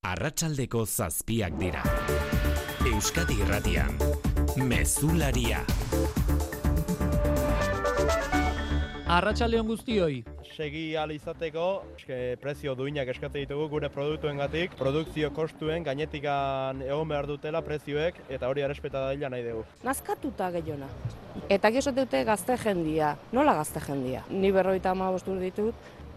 Arratsaldeko zazpiak dira. Euskadi Irratian. Mezularia. Arratsaldeon guztioi. segi ahal izateko eske, prezio duinak eskatzen ditugu gure produktuengatik, produkzio kostuen gainetikan egon behar dutela prezioek eta hori errespeta daila nahi dugu. nazkatuta gehiona. Eta gizot dute gazte jendia. Nola gazte jendia? Ni berroita ama ditut,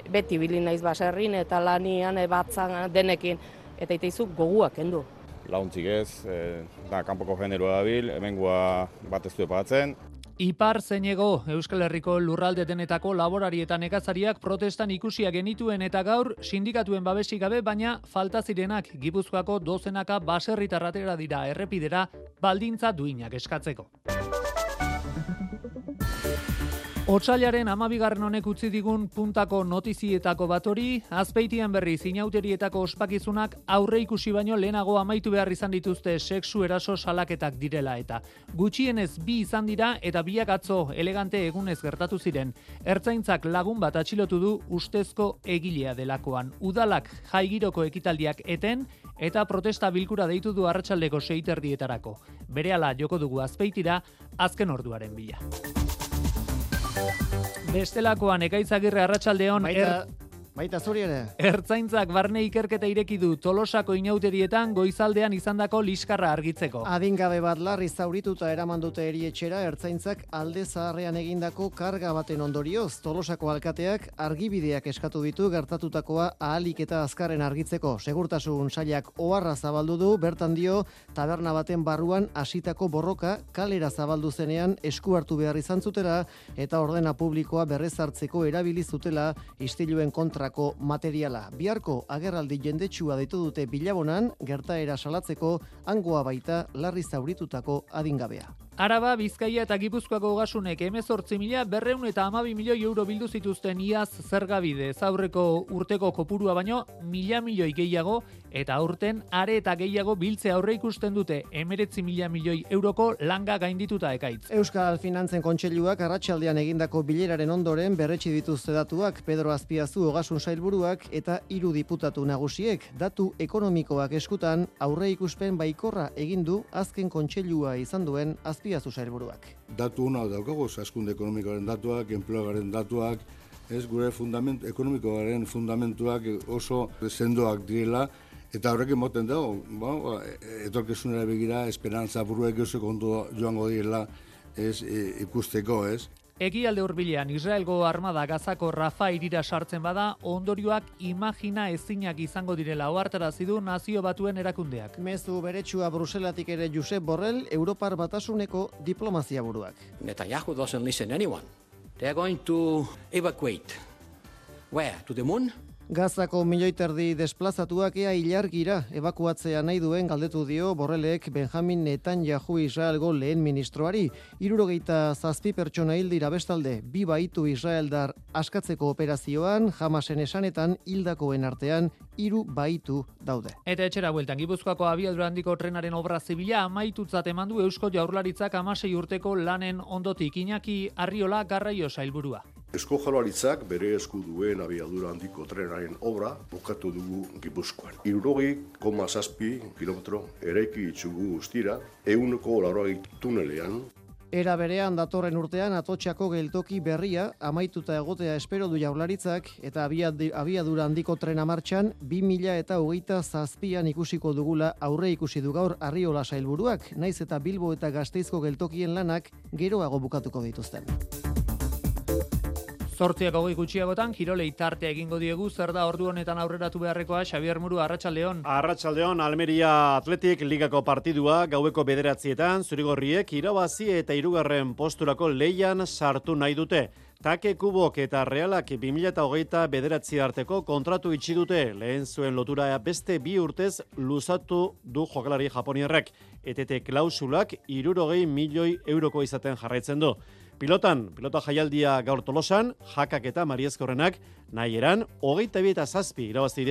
beti bili naiz baserrin eta lanian, ebatzan, denekin. Eta iteizu goguak kendu. launtzik ez, e, da kanpoko generoa dabil, hemengoa bat ez du pagatzen. Ipar zeinego Euskal Herriko lurralde denetako laborari eta nekazariak protestan ikusia genituen eta gaur sindikatuen babesik gabe baina falta zirenak Gipuzkoako dozenaka baserritarratera dira errepidera baldintza duinak eskatzeko. Otsailaren amabigarren honek utzi digun puntako notizietako batori, azpeitian berri zinauterietako ospakizunak aurre ikusi baino lehenago amaitu behar izan dituzte sexu eraso salaketak direla eta. Gutxienez bi izan dira eta biak atzo elegante egunez gertatu ziren. Ertzaintzak lagun bat atxilotu du ustezko egilea delakoan. Udalak jaigiroko ekitaldiak eten eta protesta bilkura deitu du arratsaldeko seiterdietarako. Berehala joko dugu azpeitira azken orduaren bila. Bestelakoan ekaitzagirre arratsaldeon Baita, baita zuri ere. Ertzaintzak barne ikerketa ireki du Tolosako inauterietan goizaldean izandako liskarra argitzeko. Adingabe bat larri zaurituta eraman dute erietxera ertzaintzak alde zaharrean egindako karga baten ondorioz. Tolosako alkateak argibideak eskatu ditu gertatutakoa ahalik eta azkarren argitzeko. Segurtasun sailak oharra zabaldu du, bertan dio taberna baten barruan hasitako borroka kalera zabaldu zenean esku hartu behar izan zutela eta ordena publikoa berrezartzeko erabili zutela istiluen kontrako materiala. Biharko agerraldi jendetsua deitu dute bilabonan gertaera salatzeko hangoa baita larri zauritutako adingabea. Araba, Bizkaia eta Gipuzkoako gasunek emezortzi mila berreun eta amabi milioi euro bildu zituzten iaz zergabide. Zaurreko urteko kopurua baino mila milioi gehiago eta aurten are eta gehiago biltze aurre ikusten dute emeretzi mila milioi euroko langa gaindituta ekaitz. Euskal Finantzen Kontseiluak arratsaldean egindako bileraren ondoren berretsi dituzte datuak Pedro Azpiazu ogasun sailburuak eta hiru diputatu nagusiek datu ekonomikoak eskutan aurre ikuspen baikorra egin du azken kontseilua izan duen Azpiazu sailburuak. datu hona daukago, zaskunde ekonomikoaren datuak, enpleoaren datuak, ez gure fundament, ekonomikoaren fundamentuak oso sendoak direla, eta horrek emoten dago, ba, etorkizunera begira, esperantza buruek oso kontu joango direla, ez e, ikusteko, ez? Egialde hurbilean Israelgo armada Gazako Rafa irira sartzen bada, ondorioak imagina ezinak izango direla ohartarazi du nazio batuen erakundeak. Mezu beretsua Bruselatik ere Josep Borrell, Europar Batasuneko diplomazia buruak. Netanyahu doesn't listen anyone. They are going to evacuate. Where? To the moon? Gazako milioi terdi desplazatuak ea ilargira evakuatzea nahi duen galdetu dio Borrelek Benjamin Netanyahu Israelgo lehen ministroari. Irurogeita zazpi pertsona hil dira bestalde, bi baitu Israeldar askatzeko operazioan, jamasen esanetan hildakoen artean hiru baitu daude. Eta etxera bueltan, Gipuzkoako abiadura handiko trenaren obra zibila amaitutzat eman du Eusko Jaurlaritzak amasei urteko lanen ondotik Iñaki Arriola Garraio sailburua. Esko jaurlaritzak bere esku duen abiadura handiko trenaren obra bukatu dugu Gipuzkoan. Irurogei koma zazpi kilometro eraiki itxugu guztira, euneko larroi tunelean, Era berean datorren urtean atotxako geltoki berria amaituta egotea espero du jaurlaritzak eta abiad- abiadura handiko trena martxan 2000 eta hogeita zazpian ikusiko dugula aurre ikusi du gaur arriola sailburuak, naiz eta Bilbo eta Gasteizko geltokien lanak geroago bukatuko dituzten. Zortziak hogei gutxiagotan, kirolei tartea egingo diegu, zer da ordu honetan aurreratu beharrekoa, Xabier Muru, Arratsaldeon. Arratsaldeon Almeria Atletik ligako partidua gaueko bederatzietan zurigorriek irabazi eta hirugarren posturako leian sartu nahi dute. Take Kubok eta Realak 20hogeita bederatzi arteko kontratu itxi dute lehen zuen lotura beste bi urtez luzatu du jokalari japonierrek. ETT klausulak irurogei milioi euroko izaten jarraitzen du. Pilotan, pilota jaialdia gaur tolosan, jakak eta mariezkorrenak, nahi eran, hogeita bi eta zazpi irabazi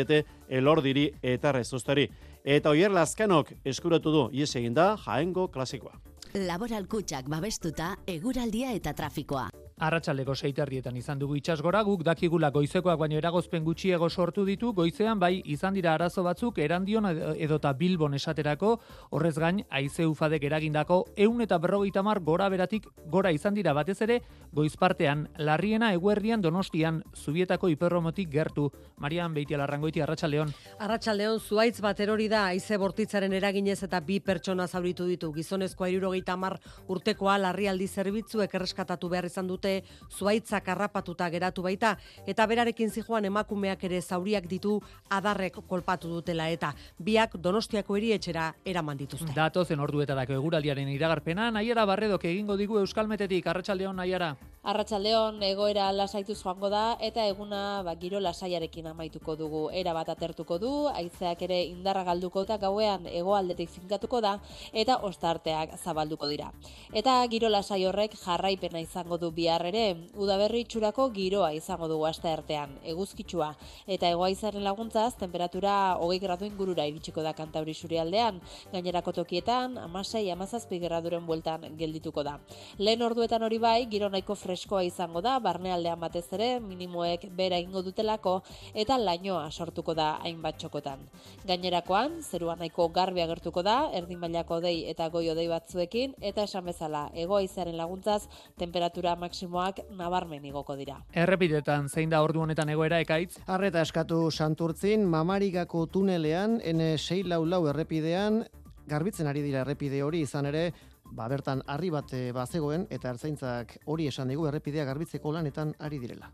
elordiri eta rezustari. Eta oier laskanok eskuratu du, ies egin da, jaengo klasikoa. Laboral kutxak babestuta, eguraldia eta trafikoa. Arratxaleko seiterrietan izan dugu itxasgora, guk dakigula goizekoak baino eragozpen gutxiego sortu ditu, goizean bai izan dira arazo batzuk erandion edota bilbon esaterako, horrez gain, aize ufadek eragindako, eun eta berrogeita mar gora beratik gora izan dira batez ere, goizpartean, larriena eguerdian donostian, zubietako hiperromotik gertu. Marian Beitia Larrangoiti, Arratxaldeon. Arratxaldeon, zuaitz bat erori da, aize bortitzaren eraginez eta bi pertsona zauritu ditu. Gizonezkoa irurogeita mar urtekoa larrialdi zerbitzuek erreskatatu behar izan dute zuaitzak harrapatuta geratu baita eta berarekin zijoan emakumeak ere zauriak ditu adarrek kolpatu dutela eta biak Donostiako erietxera eraman dituzte. Datozen orduetarako eguraldiaren iragarpena Naiara Barredok egingo digu Euskalmetetik Arratsaldeon Naiara. Arratsaldeon egoera lasaituz joango da eta eguna ba, giro lasaiarekin amaituko dugu. Era bat atertuko du, haizeak ere indarra galduko eta gauean hegoaldetik zinkatuko da eta ostarteak zabalduko dira. Eta giro lasai horrek jarraipena izango du bihar ere, udaberri itxurako giroa izango dugu aste artean, eguzkitsua eta egoaizaren laguntzaz temperatura 20 gradu ingurura iritsiko da Kantabri surialdean, gainerako tokietan 16-17 graduren bueltan geldituko da. Lehen orduetan hori bai, giro nahiko freskoa izango da, barnealdean batez ere, minimoek bera ingo dutelako, eta lainoa sortuko da hainbat txokotan. Gainerakoan, zerua nahiko garbi agertuko da, erdin mailako dei eta goi odei batzuekin, eta esan bezala, egoa izaren laguntzaz, temperatura maksimoak nabarmen igoko dira. Errepidetan, zein da ordu honetan egoera ekaitz? Arreta eskatu santurtzin, mamarigako tunelean, N6 lau lau errepidean, garbitzen ari dira errepide hori izan ere, ba bertan harri bat eh, bazegoen eta ertzaintzak hori esan digu errepidea garbitzeko lanetan ari direla.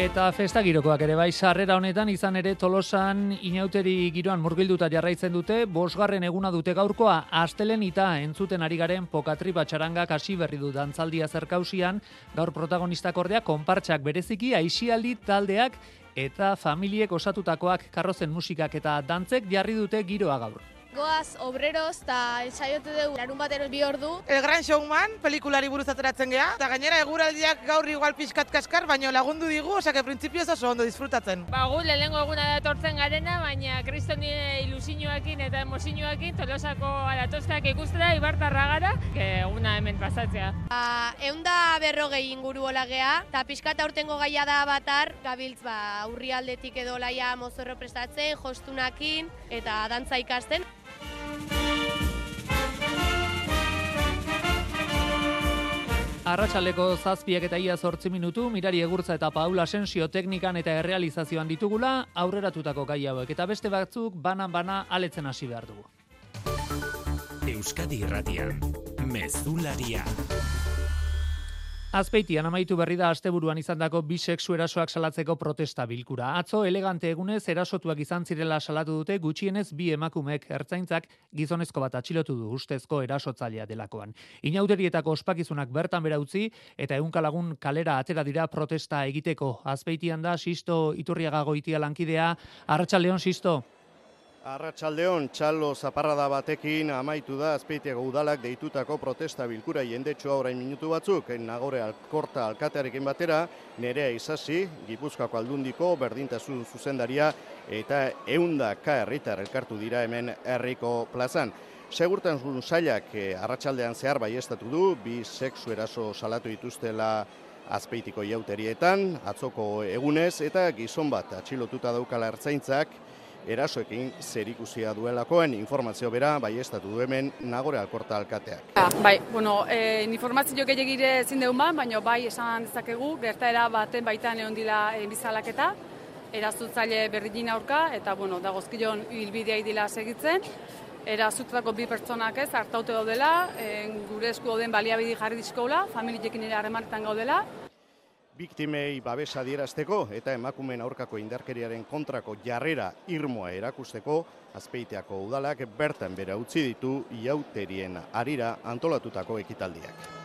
Eta festa girokoak ere bai sarrera honetan izan ere Tolosan inauteri giroan murgilduta jarraitzen dute, bosgarren eguna dute gaurkoa, astelen eta entzuten ari garen pokatri batxaranga kasi berri du dantzaldia zerkausian, gaur protagonistak ordea konpartxak bereziki aixialdi taldeak eta familiek osatutakoak karrozen musikak eta dantzek jarri dute giroa gaur. Goaz, obreros, eta ensaiote dugu larun batero bi ordu. El Gran Showman, pelikulari buruz ateratzen geha, eta gainera eguraldiak gaur igual pixkat kaskar, baina lagundu digu, osake printzipioz oso ondo disfrutatzen. Ba, gu lehengo eguna datortzen garena, baina kristoni ilusinuakin eta emozioakin tolosako alatostak ikustera, ibartarra gara, eguna hemen pasatzea. Ba, eunda berrogei inguru hola geha, eta pixkat aurtengo gaia da batar, gabiltz ba, aurri aldetik edo laia mozorro prestatzen, jostunakin, eta dantza ikasten. Arratxaleko zazpiak eta ia zortzi minutu, mirari egurtza eta Paula Asensio teknikan eta errealizazioan ditugula, aurreratutako gai hauek eta beste batzuk banan-bana aletzen hasi behar dugu. Euskadi Irratian, Mezularia. Azpeitian amaitu berri da asteburuan izandako bi sexu erasoak salatzeko protesta bilkura. Atzo elegante egunez erasotuak izan zirela salatu dute gutxienez bi emakumeek ertzaintzak gizonezko bat atxilotu du ustezko erasotzailea delakoan. Inauterietako ospakizunak bertan bera utzi eta ehunka lagun kalera atera dira protesta egiteko. Azpeitian da Sisto Iturriaga goitia lankidea. Arratsaldeon Sisto. Arratxaldeon, txalo zaparrada batekin amaitu da azpeitiago udalak deitutako protesta bilkura jendetsua orain minutu batzuk, nagore alkorta alkatearekin batera, nerea izasi, gipuzkoako aldundiko, berdintasun zuzendaria, eta eundaka herritar elkartu dira hemen herriko plazan. Segurtan zun sailak eh, arratsaldean zehar bai du, bi sexu eraso salatu dituztela azpeitiko jauterietan, atzoko egunez, eta gizon bat atxilotuta daukala ertzaintzak, erasoekin zerikusia duelakoen. Informazio bera bai estatu hemen nagore alkorta alkateak. Ja, bai, bueno, e, informazio gehiagire ezin deun ba, baina bai esan dezakegu, gertaera baten baitan egon dila e, bizalaketa, erazutzaile berdin aurka, eta bueno, dagozkion hilbidea dila segitzen, Erazutako bi pertsonak ez, hartaute daudela, e, gure esku den baliabidi jarri dizkola, familiekin ere harremanetan gaudela, biktimei babesa dierazteko eta emakumeen aurkako indarkeriaren kontrako jarrera irmoa erakusteko azpeiteako udalak bertan bera utzi ditu iauterien arira antolatutako ekitaldiak.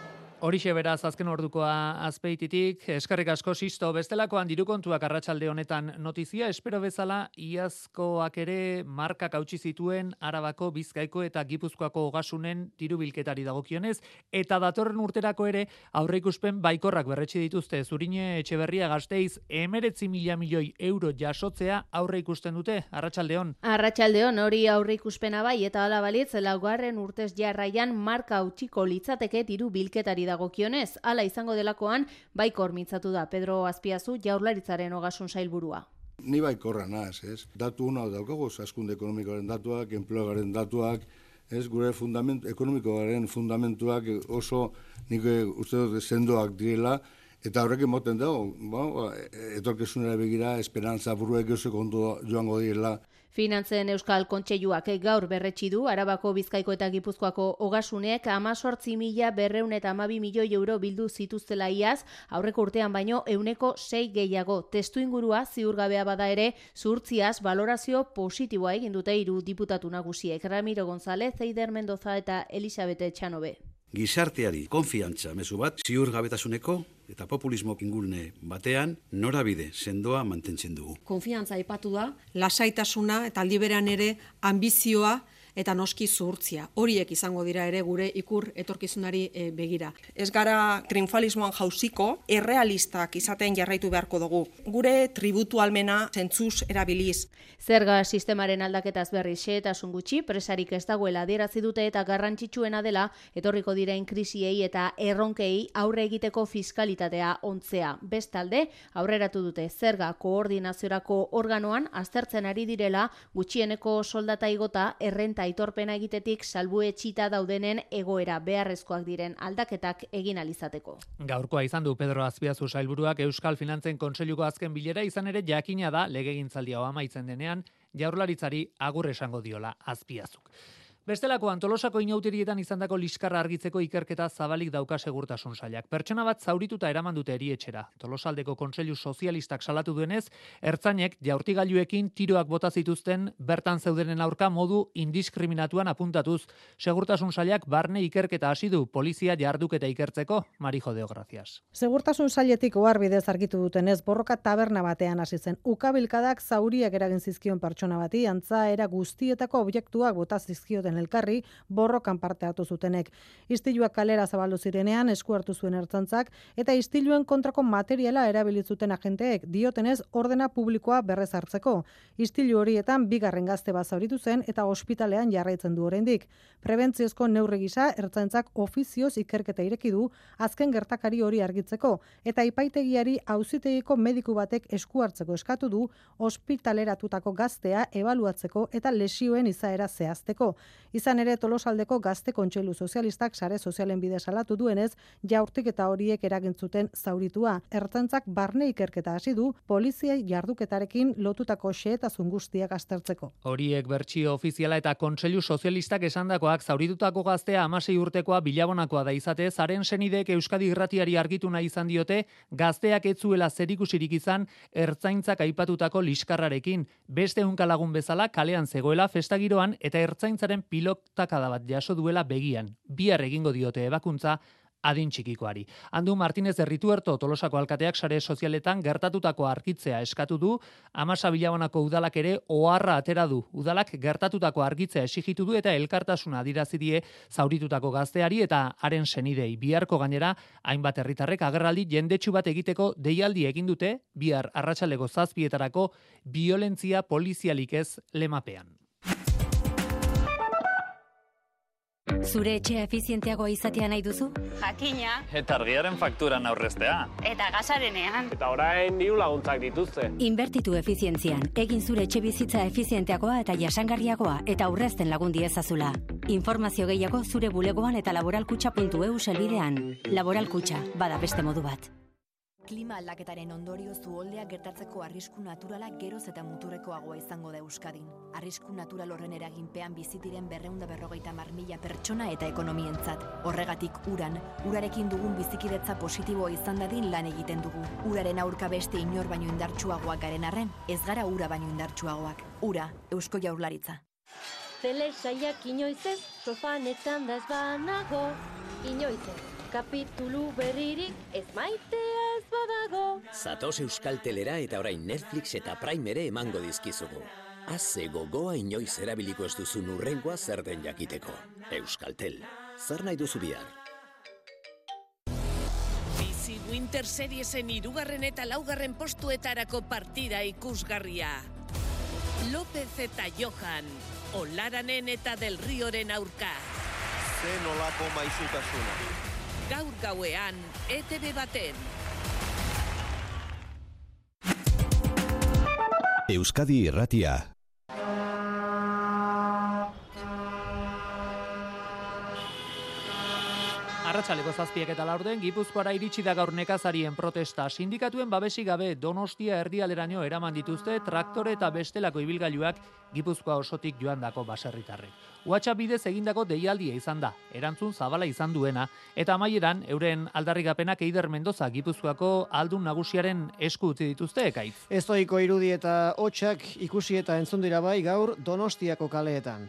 Horixe beraz azken ordukoa azpeititik, eskarrik asko sisto bestelakoan dirukontuak arratsalde honetan notizia, espero bezala iazkoak ere markak hautsi zituen Arabako, Bizkaiko eta Gipuzkoako ogasunen dirubilketari dagokionez, eta datorren urterako ere aurreikuspen baikorrak berretsi dituzte zurine etxeberria gazteiz emeretzi mila milioi euro jasotzea aurre ikusten dute, arratsaldeon. Arratsaldeon hori aurre ikuspena bai eta hala balitz laugarren urtez jarraian marka utziko litzateke diru bilketari dagokionez, hala izango delakoan baikor mintzatu da Pedro Azpiazu jaurlaritzaren ogasun sailburua. Ni baikorra naz, ez? Datu hona daukagu, zaskunde ekonomikoaren datuak, enpleogaren datuak, ez gure fundament, ekonomikoaren fundamentuak oso nik uste dut sendoak direla, eta horrek emoten dago, ba, etorkezunera begira, esperantza buruek ondo joango direla. Finantzen Euskal Kontseiluak gaur berretsi du Arabako Bizkaiko eta Gipuzkoako ogasuneek 18 mila berreun eta amabi milioi euro bildu zituztela iaz, aurreko urtean baino euneko sei gehiago. Testu ingurua ziurgabea bada ere, zurtziaz valorazio positiboa egin dute hiru diputatu nagusiek. Ramiro González, Eider Mendoza eta Elisabete Etxanobe gizarteari konfiantza mezu bat ziur gabetasuneko eta populismo ingulne batean norabide sendoa mantentzen dugu. Konfiantza aipatu da, lasaitasuna eta aldiberan ere ambizioa eta noski zuhurtzia. Horiek izango dira ere gure ikur etorkizunari e, begira. Ez gara triunfalismoan jauziko, errealistak izaten jarraitu beharko dugu. Gure tributu almena zentzuz erabiliz. Zerga sistemaren aldaketaz berri xe eta gutxi, presarik ez dagoela adierazi dute eta garrantzitsuena dela etorriko direin krisiei eta erronkei aurre egiteko fiskalitatea ontzea. Bestalde, aurreratu dute zerga koordinaziorako organoan aztertzen ari direla gutxieneko soldata igota errenta aitorpena egitetik salbuetxita daudenen egoera beharrezkoak diren aldaketak egin alizateko. Gaurkoa izan du Pedro Azpiazu sailburuak Euskal Finantzen Kontseiluko azken bilera izan ere jakina da legegintzaldia amaitzen denean jaurlaritzari agur esango diola Azpiazuk. Bestelako antolosako inauterietan izandako liskarra argitzeko ikerketa zabalik dauka segurtasun sailak. Pertsona bat zaurituta eraman dute erietxera. Tolosaldeko kontseilu sozialistak salatu duenez, ertzainek jaurtigailuekin tiroak bota zituzten bertan zeudenen aurka modu indiskriminatuan apuntatuz. Segurtasun sailak barne ikerketa hasi du polizia jarduketa ikertzeko. Marijo de gracias. Segurtasun sailetik ohar bidez argitu dutenez, borroka taberna batean hasi zen. Ukabilkadak zauriak eragin zizkion pertsona bati, antza era guztietako objektuak bota zizkioten elkarri borrokan parte hartu zutenek. Istiluak kalera zabaldu zirenean esku hartu zuen ertzantzak eta istiluen kontrako materiala erabilitzuten agenteek diotenez ordena publikoa berrez hartzeko. Istilu horietan bigarren gazte bat zauritu zen eta ospitalean jarraitzen du oraindik. Prebentziozko neurri gisa ertzantzak ofizioz ikerketa ireki du azken gertakari hori argitzeko eta ipaitegiari auzitegiko mediku batek esku hartzeko eskatu du ospitaleratutako gaztea ebaluatzeko eta lesioen izaera zehazteko. Izan ere Tolosaldeko Gazte Kontseilu Sozialistak sare sozialen bidez salatu duenez, jaurtik eta horiek eragintzuten zauritua. Ertzaintzak barne ikerketa hasi du polizia jarduketarekin lotutako xehetasun guztiak aztertzeko. Horiek bertsio ofiziala eta Kontseilu Sozialistak esandakoak zauritutako gaztea 16 urtekoa bilabonakoa da izate, zaren senidek Euskadi Irratiari argitu nahi izan diote, gazteak etzuela zerikusirik izan ertzaintzak aipatutako liskarrarekin. Beste unkalagun bezala kalean zegoela festagiroan eta ertzaintzaren pil pilotakada bat jaso duela begian. Bihar egingo diote ebakuntza adin txikikoari. Andu Martinez Errituerto Tolosako alkateak sare sozialetan gertatutako argitzea eskatu du, amasa bilabonako udalak ere oharra atera du. Udalak gertatutako argitzea esigitu du eta elkartasuna adirazidie zauritutako gazteari eta haren senidei. Biharko gainera, hainbat herritarrek agerraldi jendetsu bat egiteko deialdi egin dute, bihar arratsaleko zazpietarako violentzia polizialik ez lemapean. Zure etxea efizienteagoa izatea nahi duzu? Jakina. Eta argiaren faktura aurreztea. Eta gasarenean. Eta orain diru laguntzak dituzte. Inbertitu efizientzian. Egin zure etxe bizitza efizienteagoa eta jasangarriagoa eta aurrezten lagundi ezazula. Informazio gehiago zure bulegoan eta laboralkutxa.eu selbidean. Laboralkutxa, bada beste modu bat. Klima aldaketaren ondorio zuoldeak gertatzeko arrisku naturala geroz eta muturrekoagoa izango da Euskadin. Arrisku natural horren eraginpean bizitiren berreunda berrogeita marmila pertsona eta ekonomientzat. Horregatik uran, urarekin dugun bizikidetza positiboa izan dadin lan egiten dugu. Uraren aurka beste inor baino indartsuagoak garen arren, ez gara ura baino indartsuagoak. Ura, Eusko Jaurlaritza. Telesaiak inoizez, sofanetan da ez banago, inoizez kapitulu berririk ez maitea ez badago. Zatoz Euskaltelera eta orain Netflix eta Prime ere emango dizkizugu. Haze gogoa inoiz erabiliko ez duzun urrengoa zer den jakiteko. Euskaltel, zer nahi duzu bihar? Bizi Winter Seriesen irugarren eta laugarren postuetarako partida ikusgarria. López eta Johan, Olaranen eta Del Rioren aurka. Zen olako maizutasuna. Gaur gauean, ETV baten. Euskadi Irratia. Arratxaleko zazpiek eta laurden, Gipuzkoara iritsi da gaur nekazarien protesta. Sindikatuen babesi gabe Donostia erdialeraino eraman dituzte traktore eta bestelako ibilgailuak Gipuzkoa osotik joan dako baserritarrek. WhatsApp bidez egindako deialdia izan da, erantzun zabala izan duena, eta amaieran euren aldarrikapenak Eider Mendoza Gipuzkoako aldun nagusiaren esku utzi dituzte ekaitz. Estoiko irudi eta hotxak ikusi eta entzun dira bai gaur Donostiako kaleetan.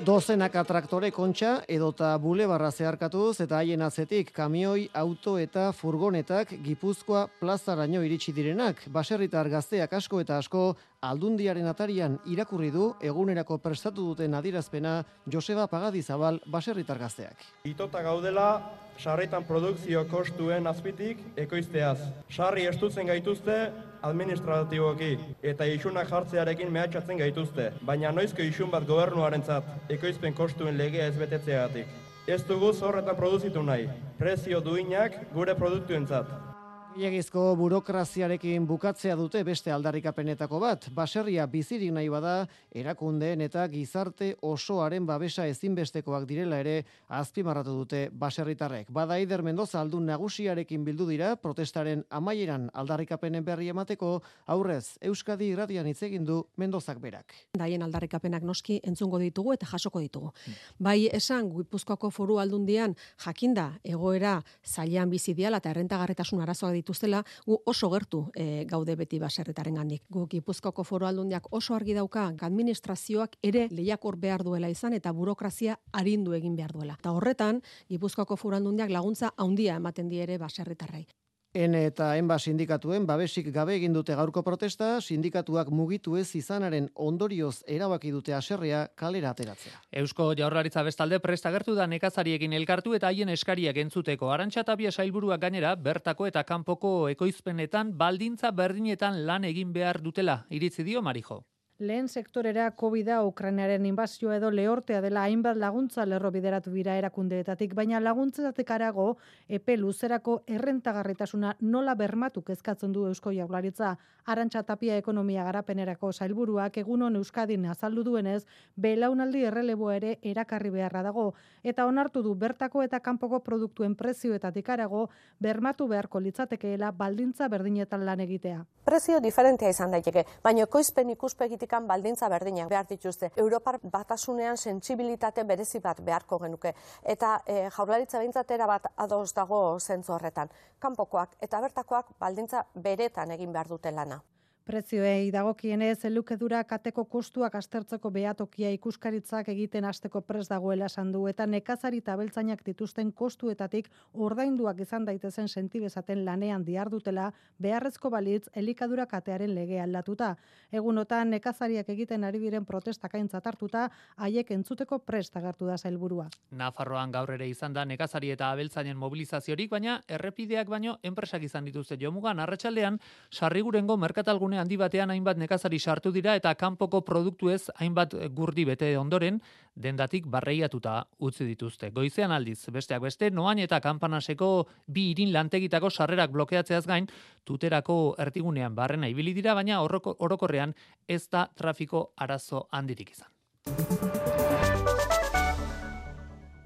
Dozenaka traktore kontxa edota bulebarra zeharkatuz eta haien atzetik kamioi, auto eta furgonetak Gipuzkoa plazaraino iritsi direnak. Baserritar gazteak asko eta asko aldundiaren atarian irakurri du egunerako prestatu duten adirazpena Joseba Pagadizabal baserritar gazteak. Itota gaudela sarritan produkzio kostuen azpitik ekoizteaz. Sarri estutzen gaituzte administratiboki eta isunak jartzearekin mehatxatzen gaituzte, baina noizko isun bat gobernuarentzat ekoizpen kostuen legea ez betetzeagatik. Ez dugu zorretan produzitu nahi, prezio duinak gure produktuentzat. Iegizko burokraziarekin bukatzea dute beste aldarrikapenetako bat. Baserria bizirik nahi bada, erakundeen eta gizarte osoaren babesa ezinbestekoak direla ere azpimarratu dute baserritarrek. Bada Ider Mendoza aldun nagusiarekin bildu dira protestaren amaieran aldarrikapenen berri emateko aurrez Euskadi irratian hitz egin du Mendozak berak. Daien aldarrikapenak noski entzungo ditugu eta jasoko ditugu. Bai esan Gipuzkoako foru aldundian jakinda egoera zailan bizi diala eta errentagarretasun arazoak dituztela, gu oso gertu e, gaude beti baserretaren gandik. Gu Gipuzkoako foro aldundiak oso argi dauka administrazioak ere lehiakor behar duela izan eta burokrazia arindu egin behar duela. Eta horretan, Gipuzkoako foro aldundiak laguntza handia ematen die ere baserritarrei. En eta enba sindikatuen babesik gabe egin dute gaurko protesta, sindikatuak mugitu ez izanaren ondorioz erabaki dute aserrea kalera ateratzea. Eusko Jaurlaritza bestalde presta gertu da nekazariekin elkartu eta haien eskariak entzuteko. Arantxa Tapia sailburuak gainera bertako eta kanpoko ekoizpenetan baldintza berdinetan lan egin behar dutela iritzi dio Marijo. Lehen sektorera COVID-a Ukrainaren inbazioa edo lehortea dela hainbat laguntza lerro bideratu bira erakundeetatik, baina laguntzatik arago epe luzerako errentagarritasuna nola bermatu kezkatzen du Eusko Jaurlaritza. Arantxa Tapia ekonomia garapenerako sailburuak egunon Euskadin azaldu duenez, belaunaldi errelebo ere erakarri beharra dago eta onartu du bertako eta kanpoko produktuen prezioetatik arago bermatu beharko litzatekeela baldintza berdinetan lan egitea. Prezio diferentea izan daiteke, baina ekoizpen ikuspegitikan baldintza berdinak behar dituzte. Europar batasunean sentsibilitate berezi bat beharko genuke. Eta e, jaurlaritza behintzatera bat ados dago zentzu horretan. Kanpokoak eta bertakoak baldintza beretan egin behar dute lana. Prezioei dagokienez elukedura kateko kostuak astertzeko behatokia ikuskaritzak egiten hasteko pres dagoela esan du eta nekazari eta beltzainak dituzten kostuetatik ordainduak izan daitezen sentibezaten lanean diardutela beharrezko balitz elikadura katearen lege aldatuta. Egunotan nekazariak egiten ari diren protestak hartuta haiek entzuteko prest agertu da zailburua. Nafarroan gaur ere izan da nekazari eta abeltzainen mobilizaziorik, baina errepideak baino enpresak izan dituzte jomugan arratsaldean sarrigurengo merkatalgune handi batean hainbat nekazari sartu dira eta kanpoko produktu ez hainbat gurdi bete ondoren dendatik barreiatuta utzi dituzte. Goizean aldiz, besteak beste, noain eta kanpanaseko bi irin lantegitako sarrerak blokeatzeaz gain, tuterako ertigunean barrena ibili dira, baina orokorrean ez da trafiko arazo handirik izan.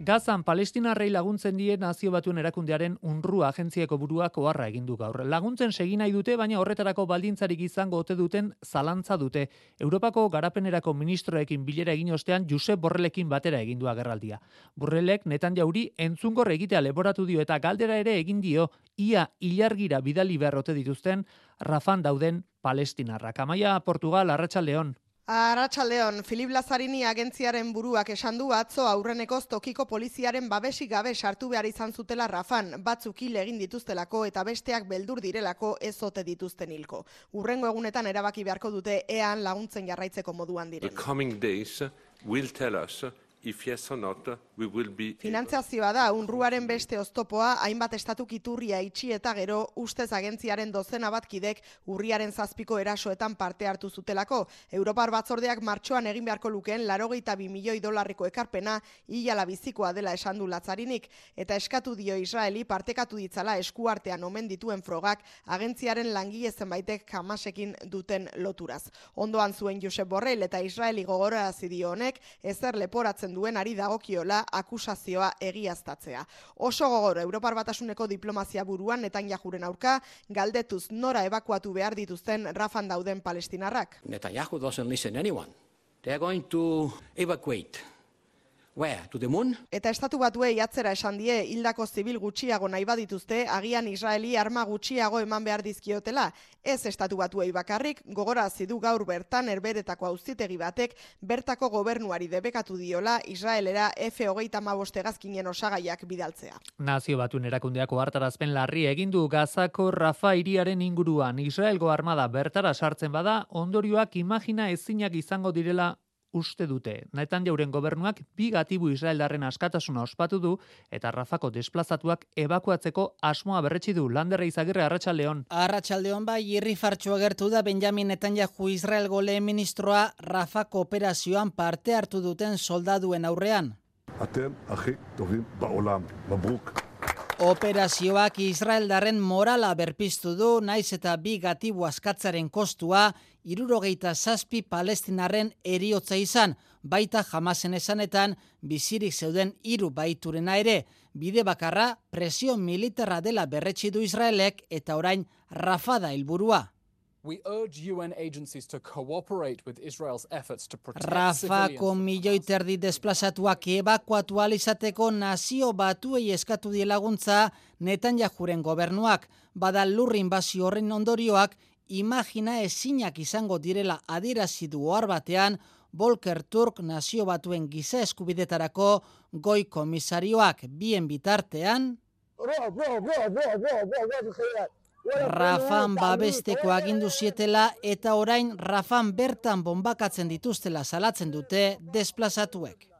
Gazan palestinarrei laguntzen die nazio batuen erakundearen unrua agentziako buruak oharra egin du gaur. Laguntzen segi nahi dute, baina horretarako baldintzarik izango ote duten zalantza dute. Europako garapenerako ministroekin bilera egin ostean Josep Borrelekin batera egin du agerraldia. Borrelek netan jauri entzungor egitea leboratu dio eta galdera ere egin dio ia ilargira bidali beharrote dituzten Rafan dauden palestinarrak. Amaia Portugal, Arratxa Leon. Arratxaldeon, Filip Lazarini agentziaren buruak esan du atzo aurrenekoz tokiko poliziaren babesik gabe sartu behar izan zutela Rafan, batzuk hil egin dituztelako eta besteak beldur direlako ez ote dituzten hilko. Urrengo egunetan erabaki beharko dute ean laguntzen jarraitzeko moduan diren. The coming days will tell us yes or not we will be Finantziazioa da unruaren beste oztopoa hainbat estatuk iturria itxi eta gero ustez agentziaren dozena bat kidek urriaren zazpiko erasoetan parte hartu zutelako. Europar batzordeak martxoan egin beharko lukeen larogeita bi milioi dolarriko ekarpena hilala bizikoa dela esan du latzarinik eta eskatu dio Israeli partekatu ditzala eskuartean omen dituen frogak agentziaren langile zenbaitek kamasekin duten loturaz. Ondoan zuen Josep Borrell eta Israeli gogorarazi dio honek ezer leporatzen duen ari dagokiola akusazioa egiaztatzea. Oso gogor Europar Batasuneko diplomazia buruan Netanyahuren aurka galdetuz nora ebakuatu behar dituzten Rafan dauden palestinarrak. Netanyahu doesn't listen anyone. They are going to evacuate. Where? To the moon? Eta estatu batuei atzera esan die hildako zibil gutxiago nahi badituzte, agian Israeli arma gutxiago eman behar dizkiotela. Ez estatu batuei bakarrik, gogorazi du gaur bertan herberetako auzitegi batek bertako gobernuari debekatu diola Israelera F-hogeita mabostegazkinen osagaiak bidaltzea. Nazio batuen erakundeako hartarazpen larri egin du Gazako Rafa iriaren inguruan Israelgo armada bertara sartzen bada, ondorioak imagina ezinak izango direla uste dute. Netan jauren gobernuak bi gatibu Israeldarren askatasuna ospatu du eta Rafako desplazatuak ebakuatzeko asmoa berretsi du Landerre Izagirre Arratsaldeon. Arratsaldeon bai irri fartxu agertu da Benjamin Netanyahu Israel gole ministroa Rafako operazioan parte hartu duten soldaduen aurrean. Atem, ahi, tovim, baolam, mabruk. Operazioak Israeldarren morala berpiztu du, naiz eta bi gatibu askatzaren kostua, irurogeita zazpi palestinarren eriotza izan, baita jamasen esanetan bizirik zeuden hiru baiturena ere, bide bakarra presio militarra dela berretsi du Israelek eta orain rafada helburua. Rafako milioi terdi desplazatuak ebakuatu izateko nazio batuei eskatu die laguntza Netanyahuren gobernuak, bada lurri inbazio horren ondorioak imagina ezinak izango direla adierazi du ohar batean Volker Turk nazio batuen giza eskubidetarako goi komisarioak bien bitartean Rafan babesteko agindu zietela eta orain Rafan bertan bombakatzen dituztela salatzen dute desplazatuek.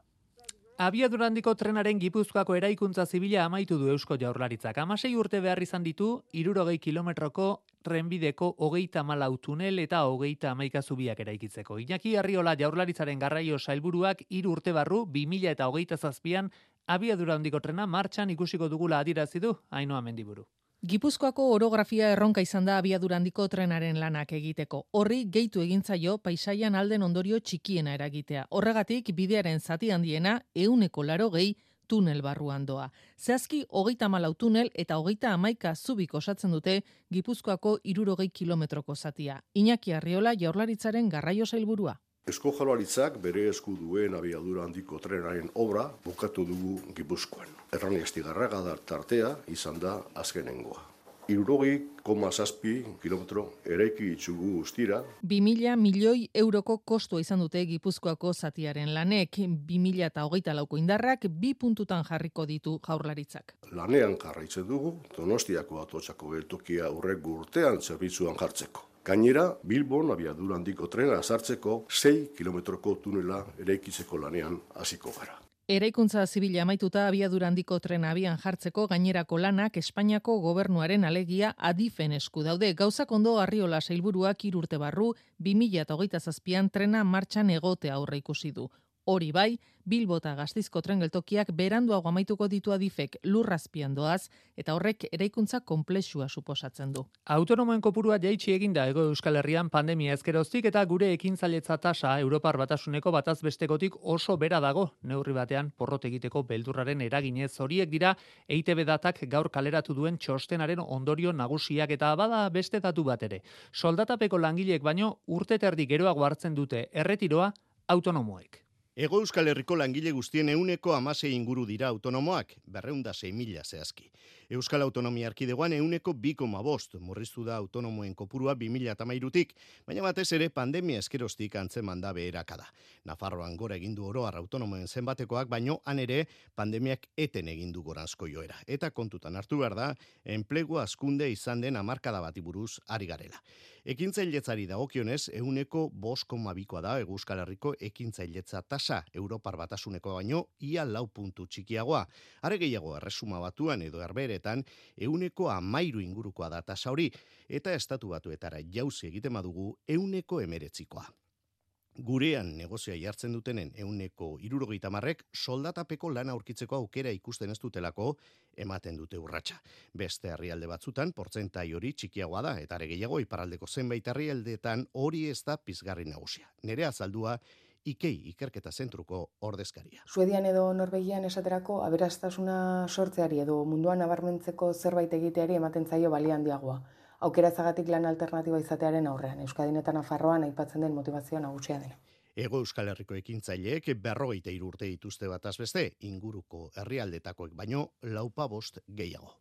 Abiadurandiko trenaren gipuzkoako eraikuntza zibila amaitu du Eusko Jaurlaritzak. Amasei urte behar izan ditu, irurogei kilometroko trenbideko hogeita malau tunel eta hogeita amaika zubiak eraikitzeko. Iñaki Arriola Jaurlaritzaren garraio sailburuak hiru urte barru, 2000 eta hogeita zazpian, abiadurandiko trena martxan ikusiko dugula adirazi du, hainoa mendiburu. Gipuzkoako orografia erronka izan da abiadurandiko trenaren lanak egiteko. Horri gehitu egintzaio paisaian alden ondorio txikiena eragitea. Horregatik bidearen zati handiena euneko laro gehi tunel barruan doa. Zehazki hogeita malau tunel eta hogeita amaika zubik osatzen dute Gipuzkoako irurogei kilometroko zatia. Iñaki Arriola jaurlaritzaren garraio zailburua. Esko jaluaritzak bere esku duen abiadura handiko trenaren obra bukatu dugu Gipuzkoan. Errani estigarraga da tartea izan da azkenengoa. Irurogei koma zazpi kilometro eraiki itxugu ustira. 2000 milioi euroko kostua izan dute Gipuzkoako zatiaren lanek. 2000 eta hogeita lauko indarrak bi puntutan jarriko ditu jaurlaritzak. Lanean jarraitzen dugu, donostiako atotxako geltokia urrek urtean zerbitzuan jartzeko. Gainera, Bilbon abiadura handiko trena sartzeko 6 kilometroko tunela eraikitzeko lanean hasiko gara. Eraikuntza zibila amaituta abiadura handiko trena abian jartzeko gainerako lanak Espainiako gobernuaren alegia adifen esku daude. Gauzak ondo arriola sailburuak irurte barru 2008 an trena martxan egote aurre ikusi du. Hori bai, Bilbo eta Gastizko tren geltokiak beranduago amaituko ditu adifek lurrazpian doaz eta horrek eraikuntza konplexua suposatzen du. Autonomoen kopurua jaitsi eginda ego Euskal Herrian pandemia ezkeroztik eta gure ekintzailetza tasa Europar Batasuneko bataz bestekotik oso bera dago. Neurri batean porrot egiteko beldurraren eraginez horiek dira EITB datak gaur kaleratu duen txostenaren ondorio nagusiak eta bada beste datu bat ere. Soldatapeko langileek baino urte terdi geroago hartzen dute erretiroa autonomoek. Ego Euskal Herriko langile guztien euneko amasei inguru dira autonomoak, berreunda 6 mila zehazki. Euskal Autonomia Arkidegoan euneko bikoma bost, morriztu da autonomoen kopurua 2000 tamairutik, baina batez ere pandemia eskerostik antzeman da beherakada. Nafarroan gora egindu oroar autonomoen zenbatekoak, baino han ere pandemiak eten egindu goranzko joera. Eta kontutan hartu behar da, enplegu askunde izan den amarkada bati buruz ari garela. Ekintzailetzari dagokionez, euneko bosko mabikoa da Euskal Herriko ekintzailetza tasa Europar batasuneko baino ia lau puntu txikiagoa. Are gehiago erresuma batuan edo herberetan euneko amairu ingurukoa da tasa hori eta estatu batuetara jauzi egiten badugu euneko emeretzikoa gurean negozioa jartzen dutenen euneko irurogeita marrek soldatapeko lana aurkitzeko aukera ikusten ez dutelako ematen dute urratsa. Beste herrialde batzutan, portzentai hori txikiagoa da, eta ere gehiago iparaldeko zenbait herrialdeetan hori ez da pizgarri nagusia. Nere azaldua, Ikei ikerketa zentruko ordezkaria. Suedian edo Norvegian esaterako aberastasuna sortzeari edo munduan nabarmentzeko zerbait egiteari ematen zaio balian diagoa aukerazagatik lan alternatiba izatearen aurrean, Euskadin eta Nafarroan aipatzen den motivazioa nagusia dena. Ego Euskal Herriko ekintzaileek berrogeita irurte dituzte bat azbeste, inguruko herrialdetakoek baino laupa bost gehiago.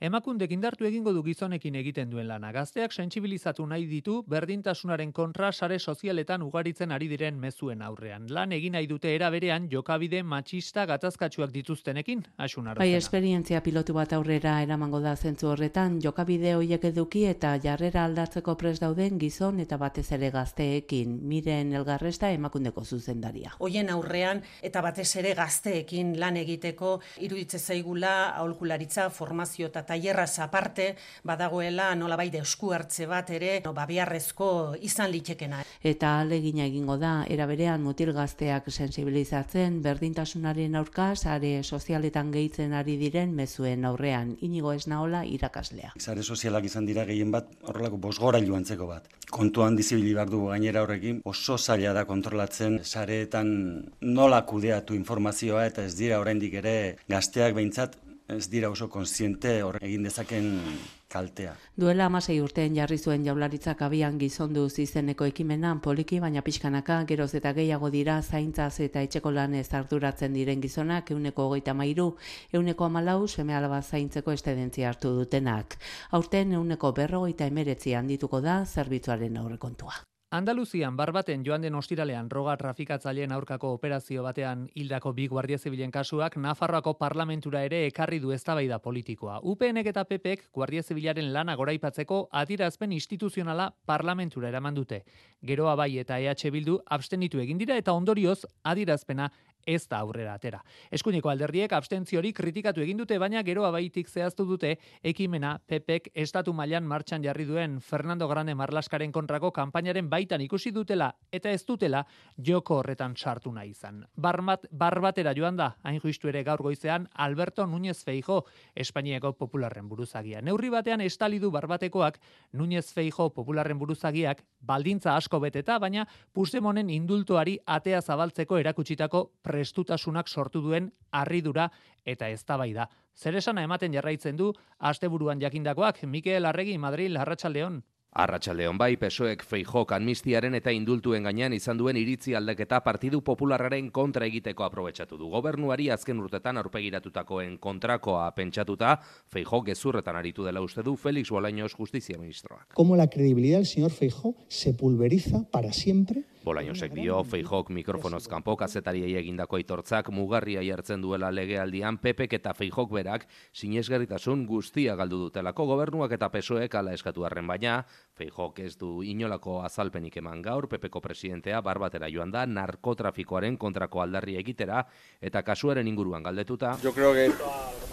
Emakundek indartu egingo du gizonekin egiten duen lana. Gazteak sentsibilizatu nahi ditu berdintasunaren kontra sare sozialetan ugaritzen ari diren mezuen aurrean. Lan egin nahi dute era berean jokabide matxista gatazkatsuak dituztenekin, asun Bai, esperientzia pilotu bat aurrera eramango da zentzu horretan, jokabide hoiek eduki eta jarrera aldatzeko pres dauden gizon eta batez ere gazteekin. Miren elgarresta emakundeko zuzendaria. Hoien aurrean eta batez ere gazteekin lan egiteko iruditze zaigula aholkularitza formazio eta tailerraz aparte badagoela nolabait esku hartze bat ere no babiarrezko izan litekena. Eta alegina egingo da era berean mutil gazteak sensibilizatzen berdintasunaren aurka sare sozialetan gehitzen ari diren mezuen aurrean inigo esnaola irakaslea. Sare sozialak izan dira gehien bat horrelako bosgorailu antzeko bat. Kontuan dizibili bar du gainera horrekin oso zaila da kontrolatzen sareetan nola kudeatu informazioa eta ez dira oraindik ere gazteak behintzat ez dira oso kontziente hor egin dezaken kaltea. Duela amasei urtean jarri zuen jaularitzak abian gizondu zizeneko ekimenan poliki baina pixkanaka geroz eta gehiago dira zaintzaz eta etxeko lan ez arduratzen diren gizonak euneko hogeita mairu, euneko amalau seme alaba zaintzeko estedentzia hartu dutenak. Aurten euneko berrogeita emeretzi handituko da zerbitzuaren aurrekontua. Andaluzian barbaten joan den ostiralean roga trafikatzaileen aurkako operazio batean hildako bi guardia zibilen kasuak Nafarroako parlamentura ere ekarri du eztabaida politikoa. UPNek eta PPek guardia zibilaren lana goraipatzeko adirazpen instituzionala parlamentura eraman dute. Geroa bai eta EH Bildu abstenitu egin dira eta ondorioz adirazpena ez da aurrera atera. Eskuineko alderdiek abstentziori kritikatu egin dute, baina geroa baitik zehaztu dute ekimena PPek estatu mailan martxan jarri duen Fernando Grande Marlaskaren kontrako kanpainaren baitan ikusi dutela eta ez dutela joko horretan sartu nahi izan. Barmat, barbatera joan da, hain juistu ere gaur goizean, Alberto Núñez Feijo, Espainiako popularren buruzagia. Neurri batean estalidu barbatekoak Núñez Feijo popularren buruzagiak baldintza asko beteta, baina Puigdemonen indultuari atea zabaltzeko erakutsitako pre prestutasunak sortu duen harridura eta eztabaida. Zer esana ematen jarraitzen du asteburuan jakindakoak Mikel Arregi Madrid Arratsaldeon. Arratxaldeon bai, pesoek feijok amnistiaren eta indultuen gainean izan duen iritzi aldeketa partidu popularraren kontra egiteko aprobetsatu du. Gobernuari azken urtetan aurpegiratutakoen kontrakoa pentsatuta, feijok gezurretan aritu dela uste du Felix Bolaños Justizia Ministroak. Como la credibilidad del señor Feijó se pulveriza para siempre Bolañosek dio Feijok mikrofonoz kanpo kazetariei egindako aitortzak mugarria jartzen duela legealdian Pepek eta Feijok berak sinesgarritasun guztia galdu dutelako. Gobernuak eta pesoek ala eskatu arren baina Feijok ez du inolako azalpenik eman gaur. Pepeko presidentea barbatera joan da narkotrafikoaren kontrako aldarri egitera eta kasuaren inguruan galdetuta. Yo creo que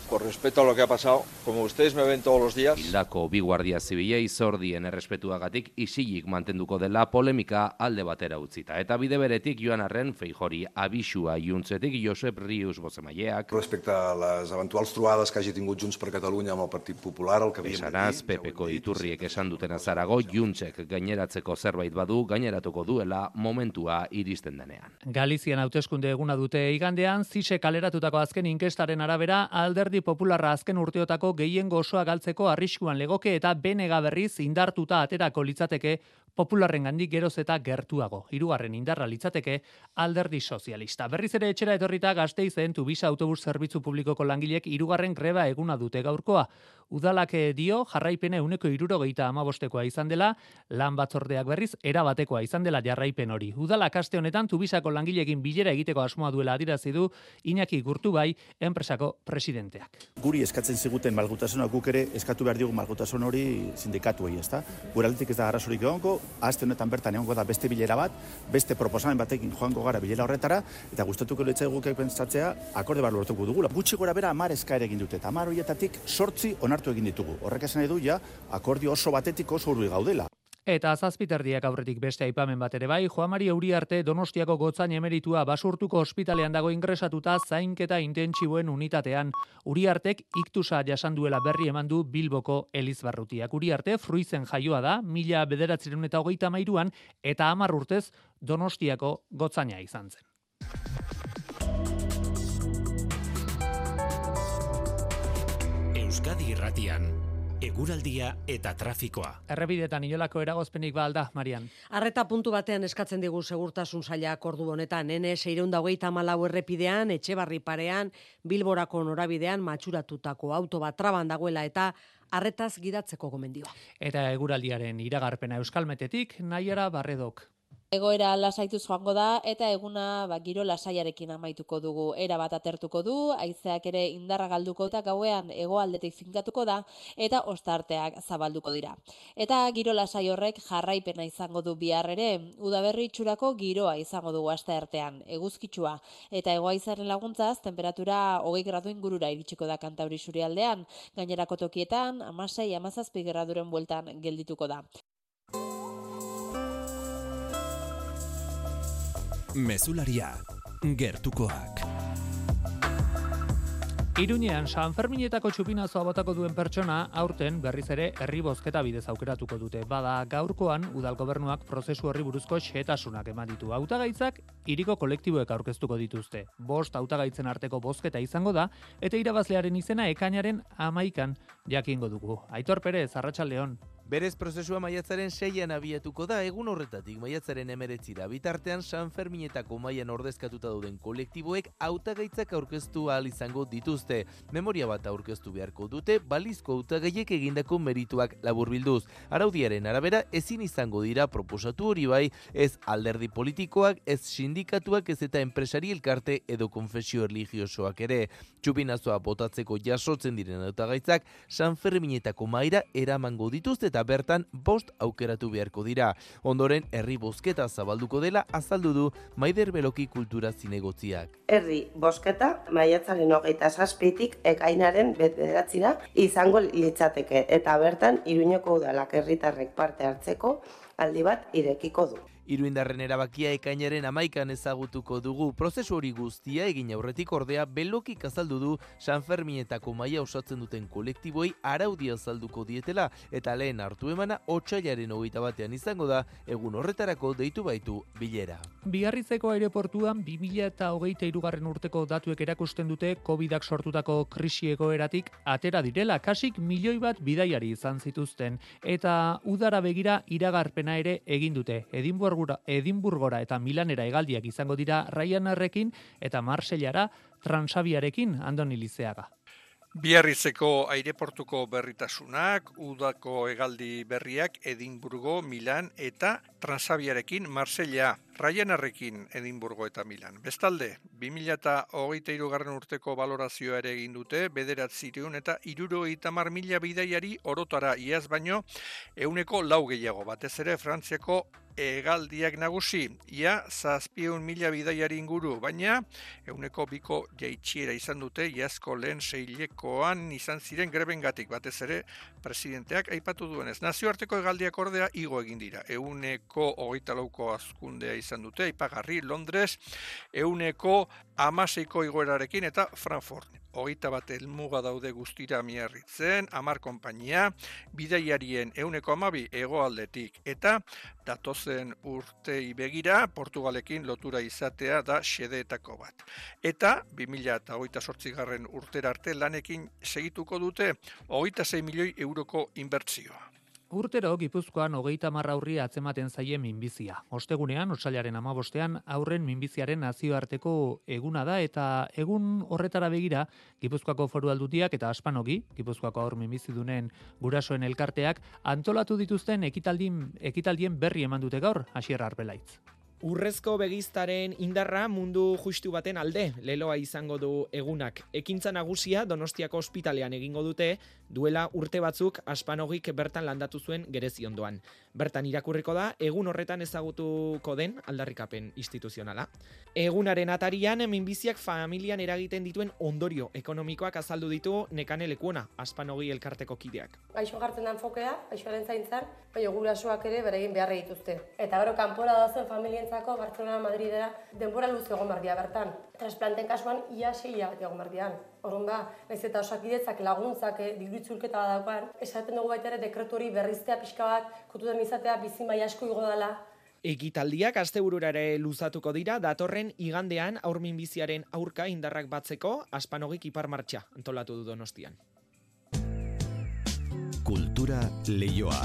por respeto a lo que ha pasado, como ustedes me ven todos los días Hildako bi guardia zibilei zordien errespetuagatik isilik mantenduko dela polemika alde batera utzita. Eta bide beretik joan arren feijori abisua iuntzetik Josep Rius Bozemaileak. Respecte a les eventuals trobades que hagi tingut Junts per Catalunya amb el Partit Popular, el que havíem Esanaz, Pepeko iturriek esan duten azarago, Juntsek gaineratzeko zerbait badu, gaineratuko duela momentua iristen denean. Galizian hauteskunde eguna dute igandean, zise kaleratutako azken inkestaren arabera, alderdi popularra azken urteotako gehien gozoa galtzeko arriskuan legoke eta benega berriz indartuta aterako litzateke popularren gandik geroz eta gertuago. Hirugarren indarra litzateke alderdi sozialista. Berriz ere etxera etorrita gazteizen tubisa autobus zerbitzu publikoko langilek hirugarren greba eguna dute gaurkoa. Udalak eh, dio jarraipene uneko irurogeita amabostekoa izan dela, lan batzordeak berriz erabatekoa izan dela jarraipen hori. Udalak aste honetan tubisako langilekin bilera egiteko asmoa duela adirazi du Iñaki Gurtu bai enpresako presidenteak. Guri eskatzen ziguten malgutasuna guk ere eskatu behar diogu malgutasun hori sindikatuei, ezta? Guraldetik ez da garrasorik egongo, aste honetan bertan egongo da beste bilera bat, beste proposamen batekin joango gara bilera horretara eta gustatuko letzai guk pentsatzea akorde bar lortuko dugula. Gutxi gora bera 10 eskaera egin dute eta 10 horietatik 8 onartu egin ditugu. Horrek esan edu ja akordio oso batetik oso hurbil gaudela. Eta zazpiterdiak aurretik beste aipamen bat ere bai, Joan Mari Uriarte Donostiako gotzain emeritua basurtuko ospitalean dago ingresatuta zainketa intentsiboen unitatean. Uriartek iktusa jasan duela berri eman du Bilboko Elizbarrutiak. Uriarte fruizen jaioa da, mila bederatzireun eta hogeita mairuan, eta hamar urtez Donostiako gotzaina izan zen. Euskadi Irratian eguraldia eta trafikoa. Errebidetan inolako eragozpenik ba alda, Marian. Arreta puntu batean eskatzen digu segurtasun saila ordu honetan. Nene seireunda hogeita malau errepidean, etxe barri parean, bilborako norabidean, matxuratutako auto bat traban dagoela eta arretaz gidatzeko gomendioa. Eta eguraldiaren iragarpena euskalmetetik, nahiara barredok. Egoera lasaituz joango da eta eguna ba, giro lasaiarekin amaituko dugu. Era bat atertuko du, haizeak ere indarra galduko eta gauean hegoaldetik finkatuko da eta ostarteak zabalduko dira. Eta giro lasai horrek jarraipena izango du bihar ere, udaberri itxurako giroa izango dugu aste artean, eguzkitsua. Eta egoaizaren laguntzaz, temperatura hogei gradu ingurura iritsiko da kantauri surialdean, gainerako tokietan, amasei, amazazpi graduren bueltan geldituko da. Mesularia, gertukoak. Iruñean San Ferminetako txupinazoa botako duen pertsona aurten berriz ere herri bozketa bidez aukeratuko dute. Bada gaurkoan udal gobernuak prozesu horri buruzko xetasunak eman ditu. Hautagaitzak hiriko kolektiboek aurkeztuko dituzte. Bost hautagaitzen arteko bozketa izango da eta irabazlearen izena ekainaren amaikan jakingo dugu. Aitor Perez, Arratsaldeon. Berez prozesua maiatzaren seian abiatuko da, egun horretatik maiatzaren emeretzira. Bitartean San Ferminetako maian ordezkatuta duden kolektiboek hautagaitzak aurkeztu ahal izango dituzte. Memoria bat aurkeztu beharko dute, balizko hautagaiek egindako merituak laburbilduz. Araudiaren arabera ezin izango dira proposatu hori bai, ez alderdi politikoak, ez sindikatuak, ez eta enpresari elkarte edo konfesio religiosoak ere. Txupinazoa botatzeko jasotzen diren hautagaitzak San Ferminetako maira eramango dituzte eta bertan bost aukeratu beharko dira. Ondoren herri bozketa zabalduko dela azaldu du Maider Beloki kultura zinegotziak. Herri bozketa maiatzaren hogeita zazpitik ekainaren bederatzira izango litzateke eta bertan Iruñeko udalak herritarrek parte hartzeko aldi bat irekiko du. Iruindarren erabakia ekainaren amaikan ezagutuko dugu. Prozesu hori guztia egin aurretik ordea belokik azaldu du San Ferminetako maia osatzen duten kolektiboi araudia azalduko dietela eta lehen hartu emana otxailaren hogeita batean izango da egun horretarako deitu baitu bilera. Biarrizeko aireportuan 2000 eta hogeita irugarren urteko datuek erakusten dute COVID-ak sortutako krisieko eratik atera direla, kasik milioi bat bidaiari izan zituzten eta udara begira iragarpena ere egin dute. Edinburgh Edimburgora eta Milanera hegaldiak izango dira Ryanairrekin eta Marsellara Transabiarekin Andoni Lizeaga. Biarrizeko aireportuko berritasunak, udako hegaldi berriak Edimburgo, Milan eta Transabiarekin Marsella, Ryanairrekin Edimburgo eta Milan. Bestalde, 2023 garren urteko balorazioa ere egin dute, bederat zireun eta iruro itamar mila bidaiari orotara iaz baino, euneko lau gehiago, batez ere Frantziako egaldiak nagusi, ia zazpieun mila bidaiari inguru, baina euneko biko jaitxiera izan dute, iazko lehen zeilekoan izan ziren grebengatik batez ere presidenteak aipatu duenez. Nazioarteko egaldiak ordea igo egin dira, euneko hogeita lauko azkundea izan dute, aipagarri Londres, euneko amaseiko igoerarekin eta Frankfurt hogeita bat elmuga daude guztira miarritzen, amar konpainia, bidaiarien euneko amabi egoaldetik, eta datozen urtei begira, Portugalekin lotura izatea da xedeetako bat. Eta, 2000 eta hogeita sortzigarren urtera arte lanekin segituko dute, hogeita 6 milioi euroko inbertzioa. Urtero Gipuzkoan hogeita marra aurri atzematen zaie minbizia. Ostegunean, otsailaren amabostean, aurren minbiziaren nazioarteko eguna da eta egun horretara begira, Gipuzkoako foru aldutiak eta aspanogi, Gipuzkoako aur minbizidunen gurasoen elkarteak, antolatu dituzten ekitaldien, ekitaldien berri eman dute gaur, hasier arbelaitz. Urrezko begiztaren indarra mundu justu baten alde leloa izango du egunak. Ekintza nagusia Donostiako ospitalean egingo dute duela urte batzuk aspanogik bertan landatu zuen gerezi ondoan. Bertan irakurriko da egun horretan ezagutuko den aldarrikapen instituzionala. Egunaren atarian minbiziak familian eragiten dituen ondorio ekonomikoak azaldu ditu nekane lekuona aspanogi elkarteko kideak. Gaixo gartzen den fokea, gaixoaren zaintzan, baina gurasoak ere beregin beharra dituzte. Eta gero kanpora da zen familientzako Barcelona Madridera denbora luze egon bardia bertan. Transplanten kasuan ia bat egon bardian. Horren da, naiz eta osakidetzak laguntzak eh, digritzulketa daukan, esaten dugu baita ere dekretu hori berriztea pixka bat, kotutan izatea bizin bai asko igo dela, Ekitaldiak asteburura ere luzatuko dira datorren igandean aurmin biziaren aurka indarrak batzeko aspanogik ipar martxa antolatu du Donostian. Kultura leioa.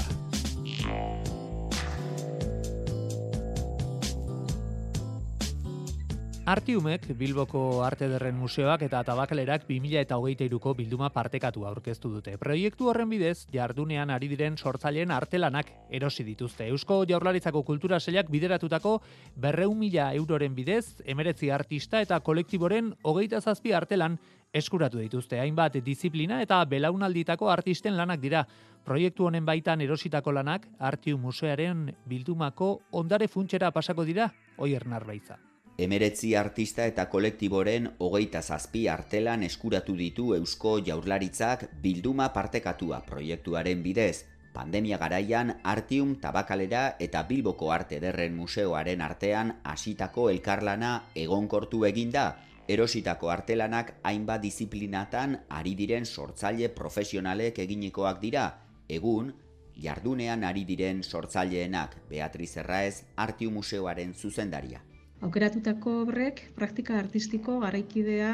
Artiumek, Bilboko Arte Derren Museoak eta Tabakalerak 2008ko bilduma partekatu aurkeztu dute. Proiektu horren bidez, jardunean ari diren sortzaileen artelanak erosi dituzte. Eusko Jaurlaritzako Kultura Seliak bideratutako berreun mila euroren bidez, emeretzi artista eta kolektiboren hogeita zazpi artelan eskuratu dituzte. Hainbat disiplina eta belaunalditako artisten lanak dira. Proiektu honen baitan erositako lanak, Artiu Museoaren bildumako ondare funtsera pasako dira, oier narbaitza. Emeretzi artista eta kolektiboren hogeita zazpi artelan eskuratu ditu Eusko Jaurlaritzak bilduma partekatua proiektuaren bidez. Pandemia garaian Artium Tabakalera eta Bilboko Arte Derren Museoaren artean hasitako elkarlana egonkortu eginda, erositako artelanak hainbat disiplinatan ari diren sortzaile profesionalek eginikoak dira, egun, jardunean ari diren sortzaileenak Beatriz Erraez Artium Museoaren zuzendaria. Aukeratutako obrek praktika artistiko garaikidea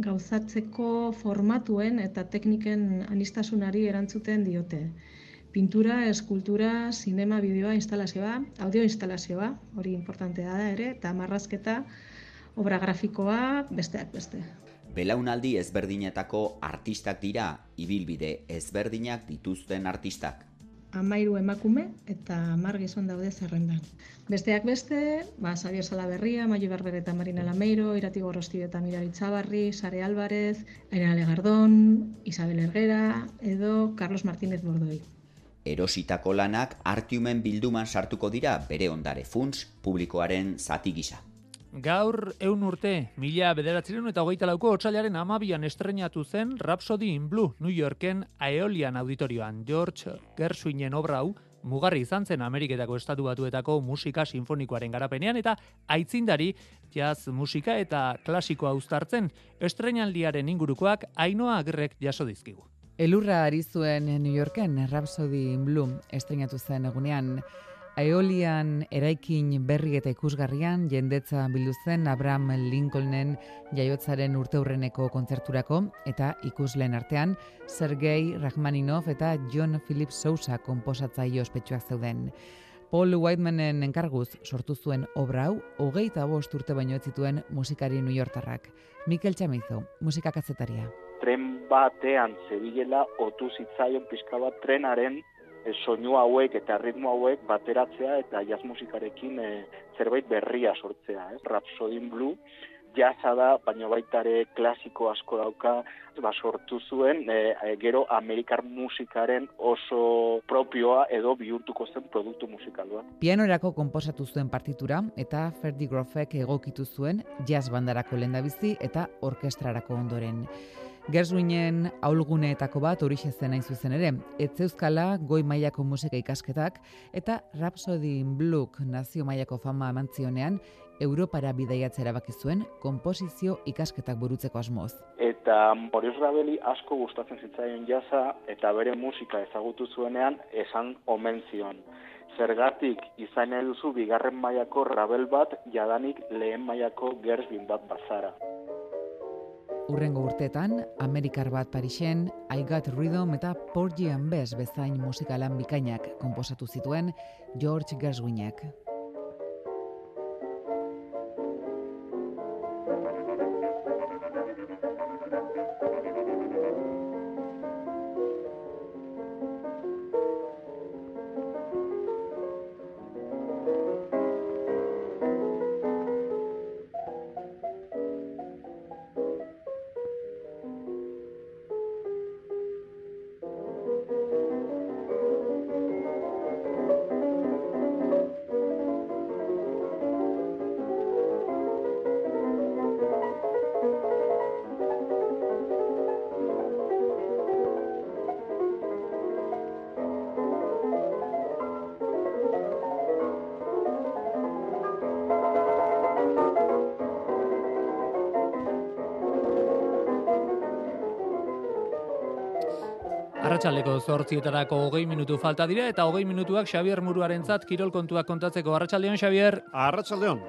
gauzatzeko formatuen eta tekniken anistasunari erantzuten diote. Pintura, eskultura, sinema, bideoa, instalazioa, audio instalazioa, hori importantea da ere, eta marrazketa, obra grafikoa, besteak beste. Belaunaldi ezberdinetako artistak dira, ibilbide ezberdinak dituzten artistak amairu emakume eta amar gizon daude zerrendan. Besteak beste, ba, Xavier Salaberria, Maio Barber eta Marina Lameiro, Irati Gorrosti eta Mirari Txabarri, Sare Álvarez, Aina Legardón, Isabel Ergera, edo Carlos Martínez Bordoi. Erositako lanak artiumen bilduman sartuko dira bere ondare funts publikoaren zati gisa. Gaur eun urte, mila bederatzeren eta hogeita lauko otxailaren amabian estrenatu zen Rhapsody in Blue, New Yorken Aeolian auditorioan. George Gershwinen obra hau, mugarri izan zen Ameriketako estatu batuetako musika sinfonikoaren garapenean eta aitzindari jazz musika eta klasikoa uztartzen estrenaldiaren ingurukoak ainoa agrek jaso dizkigu. Elurra ari zuen New Yorken Rhapsody in Blue estrenatu zen egunean Aeolian eraikin berri eta ikusgarrian jendetza bildu zen Abraham Lincolnen jaiotzaren urteurreneko kontzerturako eta ikusleen artean Sergei Rachmaninov eta John Philip Sousa konposatzaile ospetsuak zeuden. Paul Whitemanen enkarguz sortu zuen obra hau hogeita bost urte baino ez zituen musikari New Yorkerrak. Mikel Chamizo, musikakatzetaria. Tren batean zebilela otu zitzaion pixka bat trenaren e, soinu hauek eta ritmo hauek bateratzea eta jazz musikarekin e, zerbait berria sortzea, ez? Rhapsody Blue jazza da, baina baitare klasiko asko dauka, ba, sortu zuen, e, gero amerikar musikaren oso propioa edo bihurtuko zen produktu musikalua. Pianorako konposatu zuen partitura eta Ferdi Grofek egokitu zuen jazz bandarako lendabizi eta orkestrarako ondoren. Gerswinen aulguneetako bat hori zen hain zuzen ere, ez euskala goi mailako musika ikasketak eta Rhapsody in Blue nazio mailako fama emantzionean Europara bidaiatzea erabaki zuen konposizio ikasketak burutzeko asmoz. Eta Boris Rabeli asko gustatzen zitzaion jaza eta bere musika ezagutu zuenean esan omen zion. Zergatik izan duzu bigarren mailako Rabel bat jadanik lehen mailako Gerswin bat bazara. Urrengo urtetan, Amerikar bat Parisen, I Got Rhythm eta Porgy and Bess bezain musikalan bikainak konposatu zituen George Gershwinek. Arratxaldeko zortzietarako hogei minutu falta dira eta hogei minutuak Xavier Muruaren zat kirol kontuak kontatzeko. Arratxaldeon, Xavier. Arratxaldeon.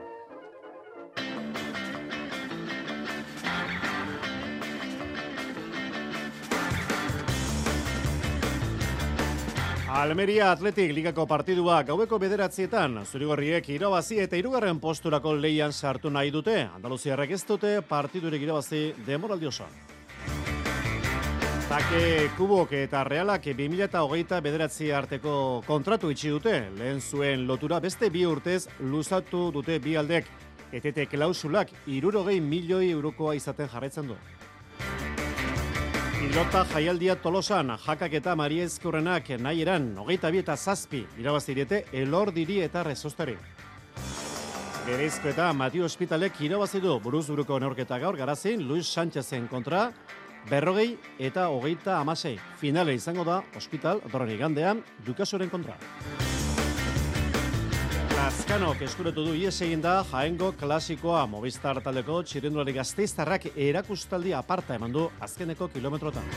Almeria Atletik ligako partidua gaueko bederatzietan, zurigorriek irabazi eta irugarren posturako leian sartu nahi dute. Andaluziarrek ez dute partidurik irabazi demoraldi osoan. Take Kubok eta Realak 2008 bederatzi arteko kontratu itxi dute. Lehen zuen lotura beste bi urtez luzatu dute bi aldek. Etete klausulak irurogei milioi eurokoa izaten jarretzen du. Pilota jaialdia tolosan, jakak eta Maria Ezkurrenak nahi eran, hogeita bi eta zazpi, irabazirete elor diri eta rezostari. Gereizko eta Matio Hospitalek irabazidu buruz buruko neorketa gaur garazin, Luis Sánchezen kontra, berrogei eta hogeita amasei. Finale izango da, Hospital, dorren igandean, Dukasoren kontra. Lazkanok eskuretu du ies egin da jaengo klasikoa Movistar taldeko txirindulari gazteiztarrak erakustaldi aparta eman du azkeneko kilometrotan.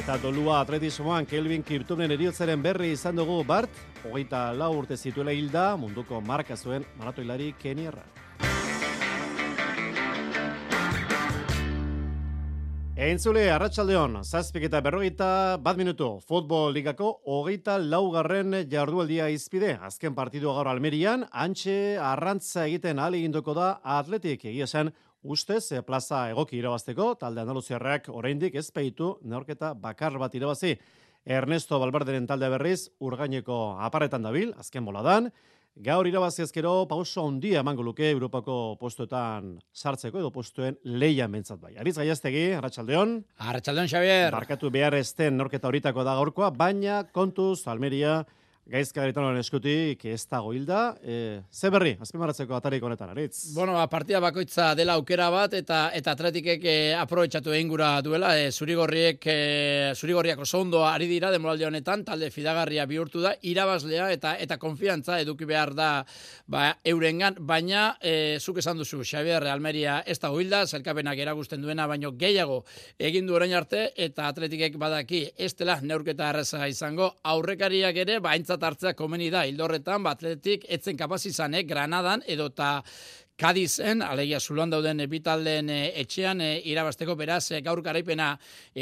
Eta dolua atletismoan Kelvin Kirtunen eriotzaren berri izan dugu Bart, hogeita lau urte zituela hilda munduko marka zuen maratoilari Kenierra. Entzule, arratsaldeon, zazpik eta berrogeita bat minutu, futbol ligako hogeita laugarren jardualdia izpide. Azken partidua gaur Almerian, antxe arrantza egiten ahal da atletik egia zen ustez e, plaza egoki irabazteko, talde andaluziarrak oraindik ez peitu neorketa bakar bat irabazi. Ernesto Balbarderen talde berriz, urgaineko aparetan dabil, azken boladan, Gaur irabazi ezkero pauso handia emango luke Europako postuetan sartzeko edo postuen leia mentzat bai. Aritz Gaiastegi, Arratsaldeon. Arratsaldeon Xavier. Barkatu behar esten norketa horitako da gaurkoa, baina kontuz Almeria Gaizka garitanoren eskutik ez dago hilda. E, ze berri, azpimarratzeko atarik honetan, aritz? Bueno, ba, partida bakoitza dela aukera bat, eta eta atletikek e, aprobetsatu egin gura duela. E, zurigorriek, e, zurigorriak oso ondo ari dira demoralde honetan, talde fidagarria bihurtu da, irabazlea eta eta konfiantza eduki behar da ba, eurengan, baina e, zuk esan duzu, Xavier Almeria ez dago hilda, zelkapenak eragusten duena, baino gehiago egin du orain arte, eta atletikek badaki ez dela neurketa arreza izango, aurrekariak ere, baintza aintzat hartzea komeni da, hildorretan, batletik, etzen kapaz izan, eh, Granadan, edota Kadizen, alegia zuloan dauden bitaldeen e, etxean e, irabasteko beraz gaur garaipena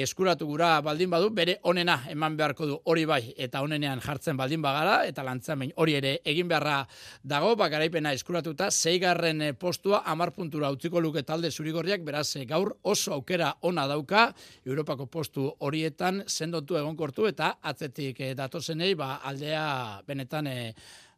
eskuratu gura baldin badu, bere onena eman beharko du hori bai eta onenean jartzen baldin bagara eta lantzamen hori ere egin beharra dago, ba garaipena eskuratuta zeigarren postua amar puntura utziko luke talde zurigorriak, beraz gaur oso aukera ona dauka, Europako postu horietan sendotu egonkortu eta atzetik datozenei ba, aldea benetan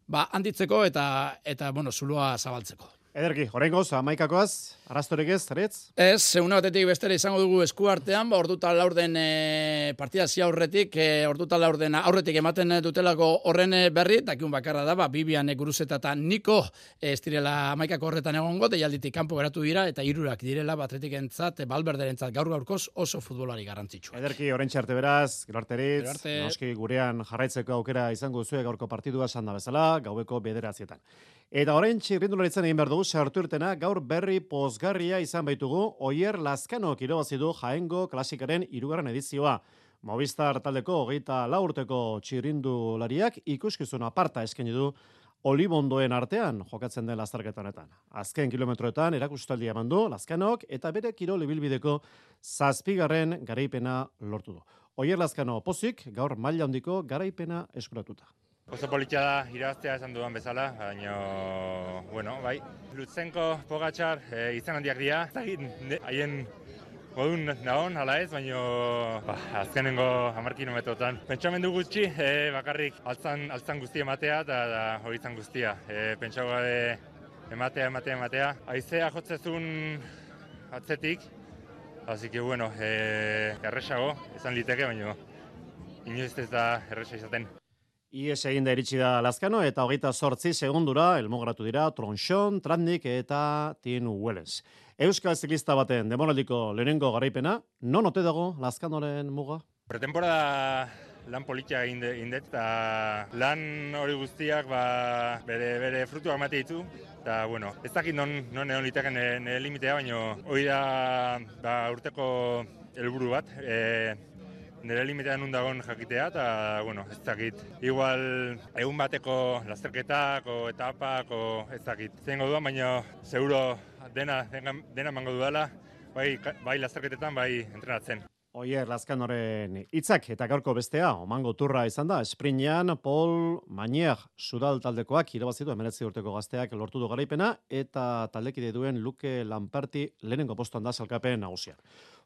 ba, handitzeko eta, eta bueno, zuloa zabaltzeko. Ederki, horrengoz, amaikakoaz, arrastorik ez, zaretz? Ez, seguna batetik bestera izango dugu esku artean, ba, orduta laurden e, partida zia horretik, e, orduta laurden aurretik ematen dutelako horren berri, dakiun bakarra da, ba, Bibian Guruzeta eta Niko ez direla amaikako horretan egongo, deialditik kanpo geratu dira, eta irurak direla, batretik entzat, entzat, gaur gaurkoz oso futbolari garantzitsu. Ederki, horren txarte beraz, gero arteritz, noski gurean jarraitzeko aukera izango zuen gaurko partidua sanda bezala, gaueko bederatzietan. Eta orain txirrindularitzen egin behar dugu, sartu irtena, gaur berri pozgarria izan baitugu, oier Lazkano irabazi du jaengo klasikaren irugarren edizioa. Movistar taldeko hogeita laurteko txirrindulariak ikuskizun aparta eskaini du olibondoen artean jokatzen den lasterketa honetan. Azken kilometroetan erakustaldia eman du Lazkanok eta bere kirol ibilbideko zazpigarren garaipena lortu du. Oier Lazkano pozik gaur maila handiko garaipena eskuratuta. Oso politxa da irabaztea esan dudan bezala, baina, bueno, bai, Lutzenko, Pogatxar, e, izan handiak dira, ez haien Modun nahon, ala ez, baina ba, azkenengo hamarkino metotan. Pentsamendu gutxi, e, bakarrik altzan, altzan guztia ematea eta hori zan guztia. E, Pentsau gabe ematea, ematea, ematea. Aizea jotzezun atzetik, Así que bueno, eh, erresago, esan liteke, baina inoiz ez da erresa izaten. Ies egin da iritsi da Lazkano eta hogeita sortzi segundura elmogratu dira Tronxon, Tratnik eta Tien Welles. Euskal ziklista baten demoraldiko lehenengo garaipena, non ote dago Lazkanoren muga? Pretemporada lan politia egin dut, eta lan hori guztiak ba, bere, bere frutuak mate ditu. Eta, bueno, ez dakit non, non egon liteken limitea, baina hori da ba, urteko helburu bat. E, nire limitean undagon jakitea, eta, bueno, ez dakit. Igual, egun bateko lasterketak, o etapak, o ez dakit. Zengo duan, baina, seguro dena, dena, dena mango dudala, bai, bai lasterketetan, bai entrenatzen. Oier, Lazkanoren hitzak eta gaurko bestea, omango turra izan da, esprinean Paul Manier sudal taldekoak irabazitu emeretzi urteko gazteak lortu du garaipena eta taldekide duen Luke Lamperti lehenengo postuan da salkapen nagusian.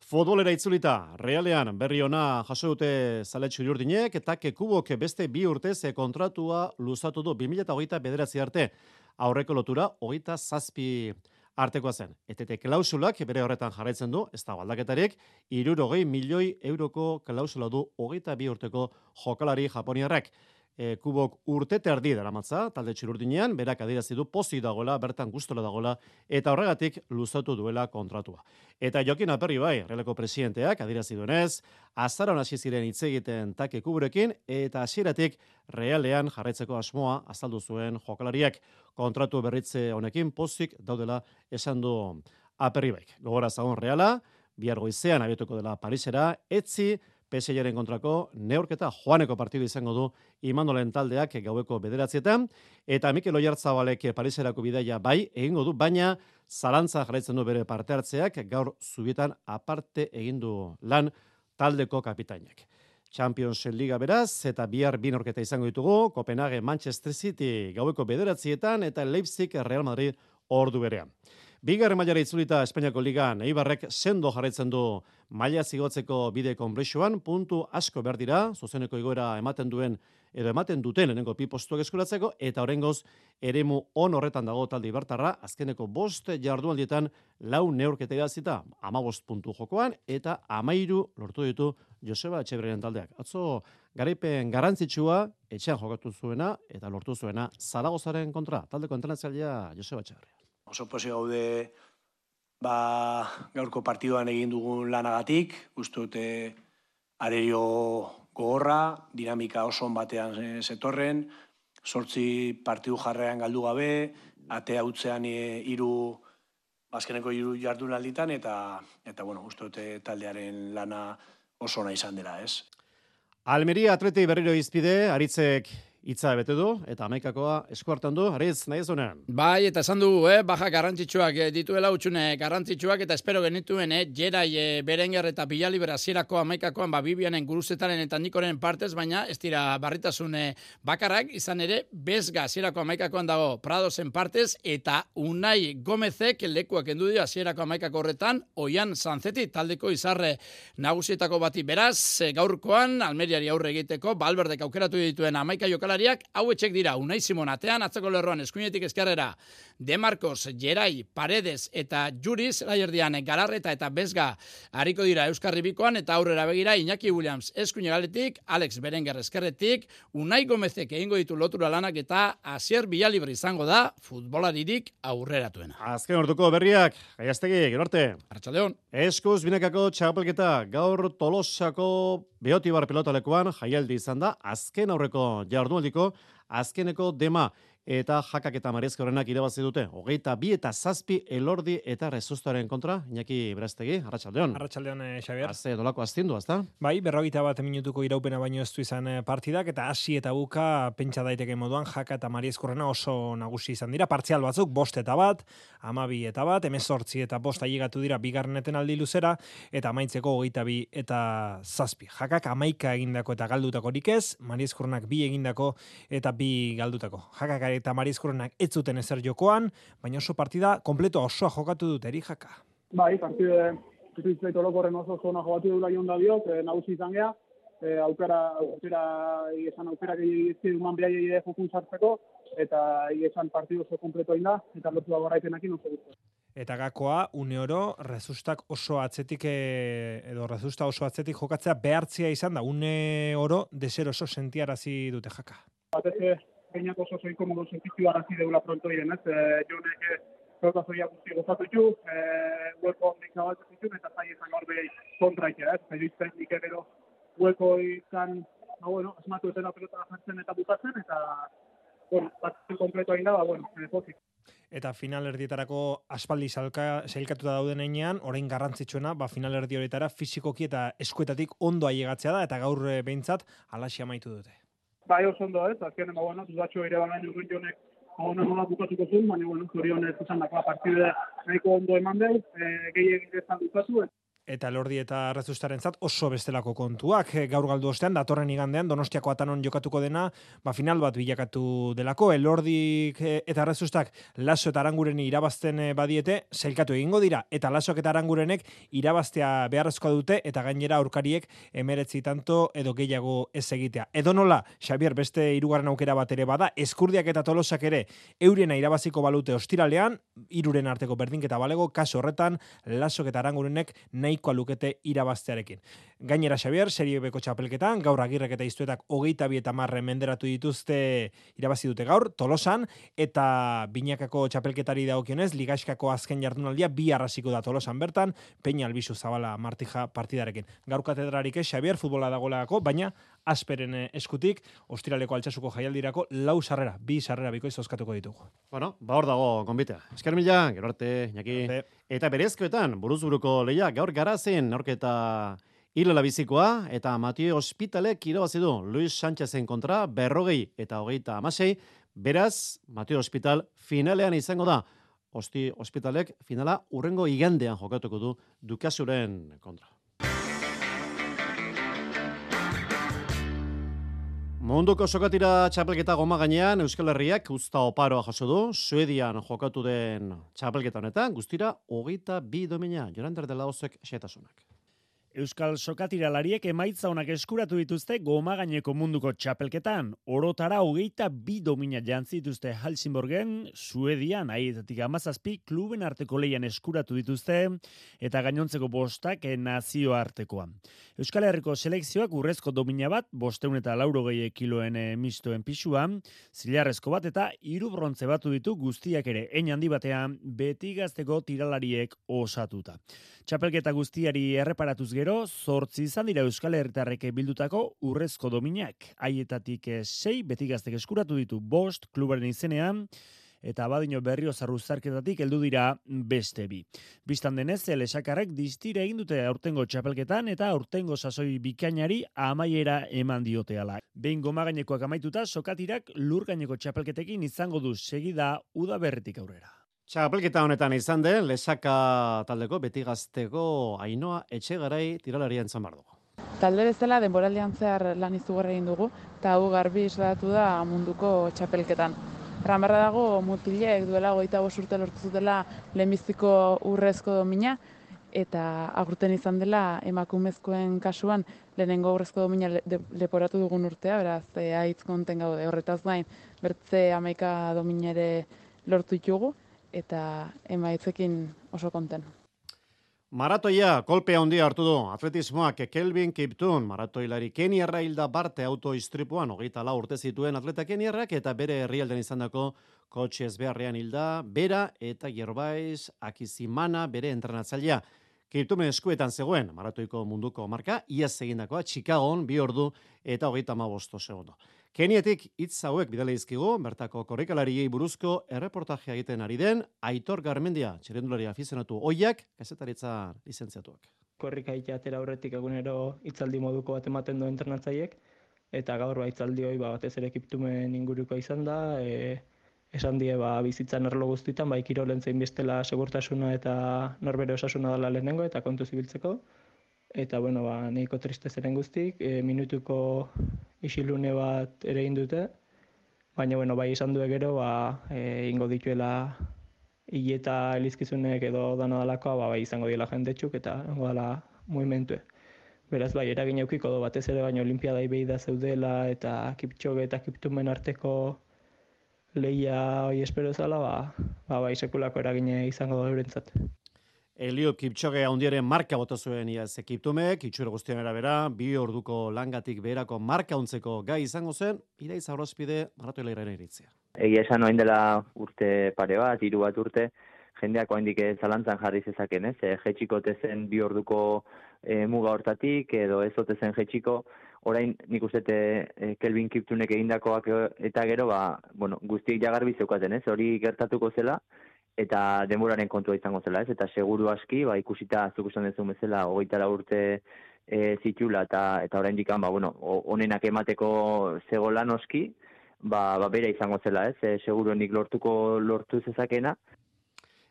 Futbolera itzulita, realean berri ona jaso dute zaletxu jurdinek eta kekubok beste bi urtez kontratua luzatu du 2008 bederatzi arte aurreko lotura, hogeita zazpi artekoa zen. Etete klausulak bere horretan jarraitzen du, ez da baldaketarik, irurogei milioi euroko klausula du hogeita bi urteko jokalari japoniarrak. E, kubok urte terdi dara matza, talde txururdinean, berak adirazi du pozi dagoela, bertan guztola dagoela, eta horregatik luzatu duela kontratua. Eta Jokin Aperri bai, releko presidenteak adirazi duenez, azaron hasi ziren hitz egiten take kuburekin, eta hasieratik realean jarraitzeko asmoa azaldu zuen jokalariak kontratu berritze honekin pozik daudela esan du Aperri bai. Gogora zagon reala, bihar goizean abietuko dela Parisera, etzi, PSG-ren kontrako neurketa joaneko partidu izango du imandolen taldeak gaueko bederatzietan, eta Mikel Oiartzabalek Pariserako bidaia bai egingo du, baina zalantza jarraitzen du bere parte hartzeak gaur zubietan aparte egindu lan taldeko kapitainak. Champions Liga beraz, eta bihar binorketa izango ditugu, Copenhagen Manchester City gaueko bederatzietan, eta Leipzig Real Madrid ordu berean. Bigarren mailara itzulita Espainiako Ligan, Eibarrek sendo jarraitzen du. Maila zigotzeko bide konplexuan, puntu asko behar dira, zuzeneko igoera ematen duen edo ematen duten lehenengo pi postuak eskuratzeko, eta horrengoz eremu on horretan dago talde ibartarra, azkeneko bost jardualdietan lau neurketa idazita, ama bost puntu jokoan, eta amairu lortu ditu Joseba Etxebreren taldeak. Atzo, garaipen garantzitsua, etxean jokatu zuena, eta lortu zuena, Zaragozaren kontra, taldeko entrenatzailea Joseba Etxebreren oso posi gaude ba, gaurko partiduan egin dugun lanagatik, uste dute arerio gogorra, dinamika oso batean zetorren, sortzi partidu jarrean galdu gabe, atea utzean e, iru, azkeneko iru jardun alditan, eta, eta bueno, uste dute taldearen lana oso nahi izan dela, ez? Almeria atleti berriro izpide, aritzek Itza bete du eta amaikakoa eskuartan du, ariz, nahi zonean. Bai, eta esan dugu, eh, baja garrantzitsuak eh, dituela utxune garrantzitsuak eta espero genituen, eh, jerai eh, berenger eta bilali berazierako amaikakoan, ba, bibianen guruzetaren eta nikoren partez, baina ez dira barritasun eh, bakarrak, izan ere, bezga zierako amaikakoan dago Pradosen partez, eta unai gomezek lekuak endu dira zierako amaikako horretan, oian zanzeti taldeko izarre nagusietako bati beraz, eh, gaurkoan, almeriari aurre egiteko, balberdek aukeratu dituen amaika jokalariak hau etxek dira Unai Simon atean atzeko lerroan eskuinetik eskerrera De Marcos, Gerai, Paredes eta Juriz Laierdian Galarreta eta Bezga hariko dira Euskarri Bikoan eta aurrera begira Iñaki Williams eskuine galetik, Alex Berenger eskerretik, Unai Gomezek egingo ditu lotura lanak eta Asier Bialibri izango da futbolaririk aurreratuena. Azken orduko berriak, gaiaztegi, gero arte. Arratxaldeon. Eskuz binekako txapelketa gaur tolosako beotibar pilotalekuan jaialdi izan da azken aurreko jardualdiko azkeneko dema eta jakak eta marezkorenak irabazi dute. Hogeita bi eta zazpi elordi eta rezustaren kontra, Iñaki Brastegi, Arratxaldeon. Arratxaldeon, eh, Xabier. Haze, dolako aztindu, azta? Bai, berrogeita bat minutuko iraupena baino ez du izan eh, partidak, eta hasi eta buka pentsa daiteke moduan jaka eta mariezkorrena oso nagusi izan dira. Partzial batzuk, bost eta bat, amabi eta bat, emezortzi eta bost ailegatu dira bigarneten aldi luzera, eta amaitzeko hogeita bi eta zazpi. Jakak amaika egindako eta galdutakorik ez, mariezkorrenak bi egindako eta bi galdutako. Jakak eta mariezkorrenak ez zuten ezer jokoan, baina oso partida kompleto osoa jokatu dut eri jaka. Bai, partide, Zizait orokorren oso zona jogatu dula joan da diot, e, nagusi izan geha, e, aukera, aukera, esan aukera egizki duman behar egide jokun sartzeko, eta esan partidu oso kompleto da, eta lotu da goraipenakin oso guztu. Eta gakoa, une oro, rezustak oso atzetik, e, edo rezusta oso atzetik jokatzea behartzia izan da, une oro, deser oso sentiarazi dute jaka. Batez, gainak oso zoin komodo sentitu arazi deula pronto diren, ez? E, jonek, pelota zoia guzti gozatu ditu, e, hueko ondik zabaltu zitu, eta zai ezan hor behi kontraikea, ez? Zai izten nik egero hueko izan, ba, bueno, esmatu ezena pelota jartzen eta bukatzen, eta, bueno, bat kompleto egin da, ba, bueno, e, pozik. Eta final erdietarako aspaldi salka, sailkatuta dauden einean, orain garrantzitsuena, ba, final horietara fizikoki eta eskuetatik ondo aiegatzea da, eta gaur e, behintzat alaxia amaitu dute. Bai, oso ondo, ez? Azkenean, ba, bueno, zuzatxo ere baina urrin jonek ona nola bukatuko zuen, baina, bueno, zorionez izan dakoa partide nahiko ondo eman deu, e, gehi egin ezan dukatu, eta Lordi eta Rezustaren zat oso bestelako kontuak. Eh, gaur galdu ostean, datorren igandean, Donostiako atanon jokatuko dena, ba final bat bilakatu delako. Elordi eh, eta Rezustak laso eta aranguren irabazten eh, badiete, zailkatu egingo dira. Eta lasok eta arangurenek irabaztea beharrezkoa dute, eta gainera aurkariek emeretzi tanto edo gehiago ez egitea. Edo nola, Xavier, beste irugarren aukera bat ere bada, eskurdiak eta tolosak ere eurena irabaziko balute ostiralean, iruren arteko berdinketa balego, kaso horretan, lasok eta arangurenek nahi nahikoa lukete irabaztearekin. Gainera Xavier, serie beko txapelketan, gaur agirrek eta iztuetak hogeita bi eta marre menderatu dituzte irabazi dute gaur, tolosan, eta binakako txapelketari daukionez, ligaskako azken jardunaldia bi arrasiko da tolosan bertan, peina albizu zabala martija partidarekin. Gaur katedrarik ez, Xavier, futbola dagoelako, baina asperen eh, eskutik, ostiraleko altxasuko jaialdirako, lau sarrera, bi sarrera bikoiz oskatuko ditugu. Bueno, ba hor dago, konbitea. Esker mila, gero arte, naki. Eta berezkoetan, buruz buruko leia, gaur garazen, norketa hilela bizikoa, eta Matio Hospitalek irabazi du Luis Sánchezen kontra, berrogei eta hogeita amasei, beraz, Matio Hospital finalean izango da, Osti Hospitalek finala urrengo igandean jokatuko du Dukasuren kontra. Munduko sokatira txapelketa goma gainean Euskal Herriak usta oparoa jaso du, Suedian jokatu den txapelketa honetan, guztira hogeita bi domina, Jorander dela ozek xetasunak. Euskal Sokatiralariek emaitza honak eskuratu dituzte goma gaineko munduko txapelketan. Orotara hogeita bi domina jantzituzte Helsingborgen, Suedian, aietatik amazazpi, kluben arteko leian eskuratu dituzte, eta gainontzeko bostak nazio artekoa. Euskal Herriko selekzioak urrezko domina bat, bosteun eta lauro gehi kiloen eh, mistoen pixua, zilarrezko bat eta hiru brontze batu ditu guztiak ere, ein handi batean, beti gazteko tiralariek osatuta. Txapelketa guztiari erreparatuz gero, zortzi izan dira Euskal Herritarrek bildutako urrezko dominak. Haietatik eh, sei, beti gaztek eskuratu ditu bost, klubaren izenean, eta badino berrio zarruzarketatik heldu dira beste bi. Bistan denez, lesakarrek distire egin dute aurtengo txapelketan eta aurtengo sasoi bikainari amaiera eman diote ala. Behin goma gainekoak amaituta, sokatirak lur gaineko txapelketekin izango du segida udaberretik aurrera. Txapelketa honetan izan den, lesaka taldeko, beti gazteko, ainoa etxe garai tiralaria entzan dugu. Talde bezala, denboraldian zehar lan izugarra egin dugu, eta hau garbi islatu da munduko txapelketan. Ramarra dago, mutilek duela goita urte lortu zutela lehenbiziko urrezko domina, eta agurten izan dela emakumezkoen kasuan lehenengo urrezko domina leporatu dugun urtea, beraz, e, aitz konten gaude horretaz gain, bertze amaika dominere lortu ditugu, eta emaitzekin oso konten. Maratoia, kolpe handia hartu du. Atletismoak Kelvin Kiptun, maratoilari Keniarra hilda barte autoistripuan, hogeita la urte zituen atleta Keniarrak, eta bere herrialden izandako kotxe ezbeharrean hilda, bera eta gerbaiz akizimana bere entrenatzailea. Kiptume eskuetan zegoen, maratoiko munduko marka, iaz egindakoa, Chicagoan, bi ordu eta hogeita ma bosto segundo. Kenietik hitz hauek bidale dizkigu, bertako korrikalariei buruzko erreportajea egiten ari den Aitor Garmendia, txirendulari afizionatu oiak, kazetaritza lizentziatuak. Korrika atera aurretik egunero hitzaldi moduko bat ematen du entrenatzaiek, eta gaur ba hitzaldi hori ba, batez ere ekiptumen inguruko izan da, e, esan die ba, bizitzan erlo guztitan, ba, ikirolen zein bestela segurtasuna eta norbere osasuna dela lehenengo eta kontu zibiltzeko. Eta, bueno, ba, nahiko triste zeren guztik, e, minutuko isilune bat ere dute, baina bueno, bai izan du gero ba e, ingo dituela hileta elizkizunek edo dana dalakoa ba, bai izango diela jendetxuk eta ingo dela movimentue. Beraz bai, eragin eukiko do batez ere baina olimpiadai behi da zeudela eta kiptxoge eta kiptumen arteko leia hoi espero zala, ba, ba, bai sekulako eragine izango da eurentzat. Elio Kipchoge handiaren marka bota zuen iaz ekiptumek, itxura guztien erabera, bi orduko langatik beherako marka untzeko gai izango zen, iraiz aurrozpide eleiraren iritzia. Egia esan oain dela urte pare bat, hiru bat urte, jendeak oain dike zalantzan jarri zezaken, ez? E, jetxiko tezen bi orduko e, muga hortatik, edo ez otezen jetxiko, orain nik uste e, Kelvin Kiptunek egindakoak eta gero, ba, bueno, guztiek jagarbi zeukaten, ez? Hori gertatuko zela, eta denboraren kontua izango zela, ez? Eta seguru aski, ba, ikusita zuk esan dezu bezala, hogeita urte e, zitula, eta, eta orain dikan, ba, bueno, onenak emateko zego lan oski, ba, ba, bera izango zela, ez? E, seguru nik lortuko lortu zezakena.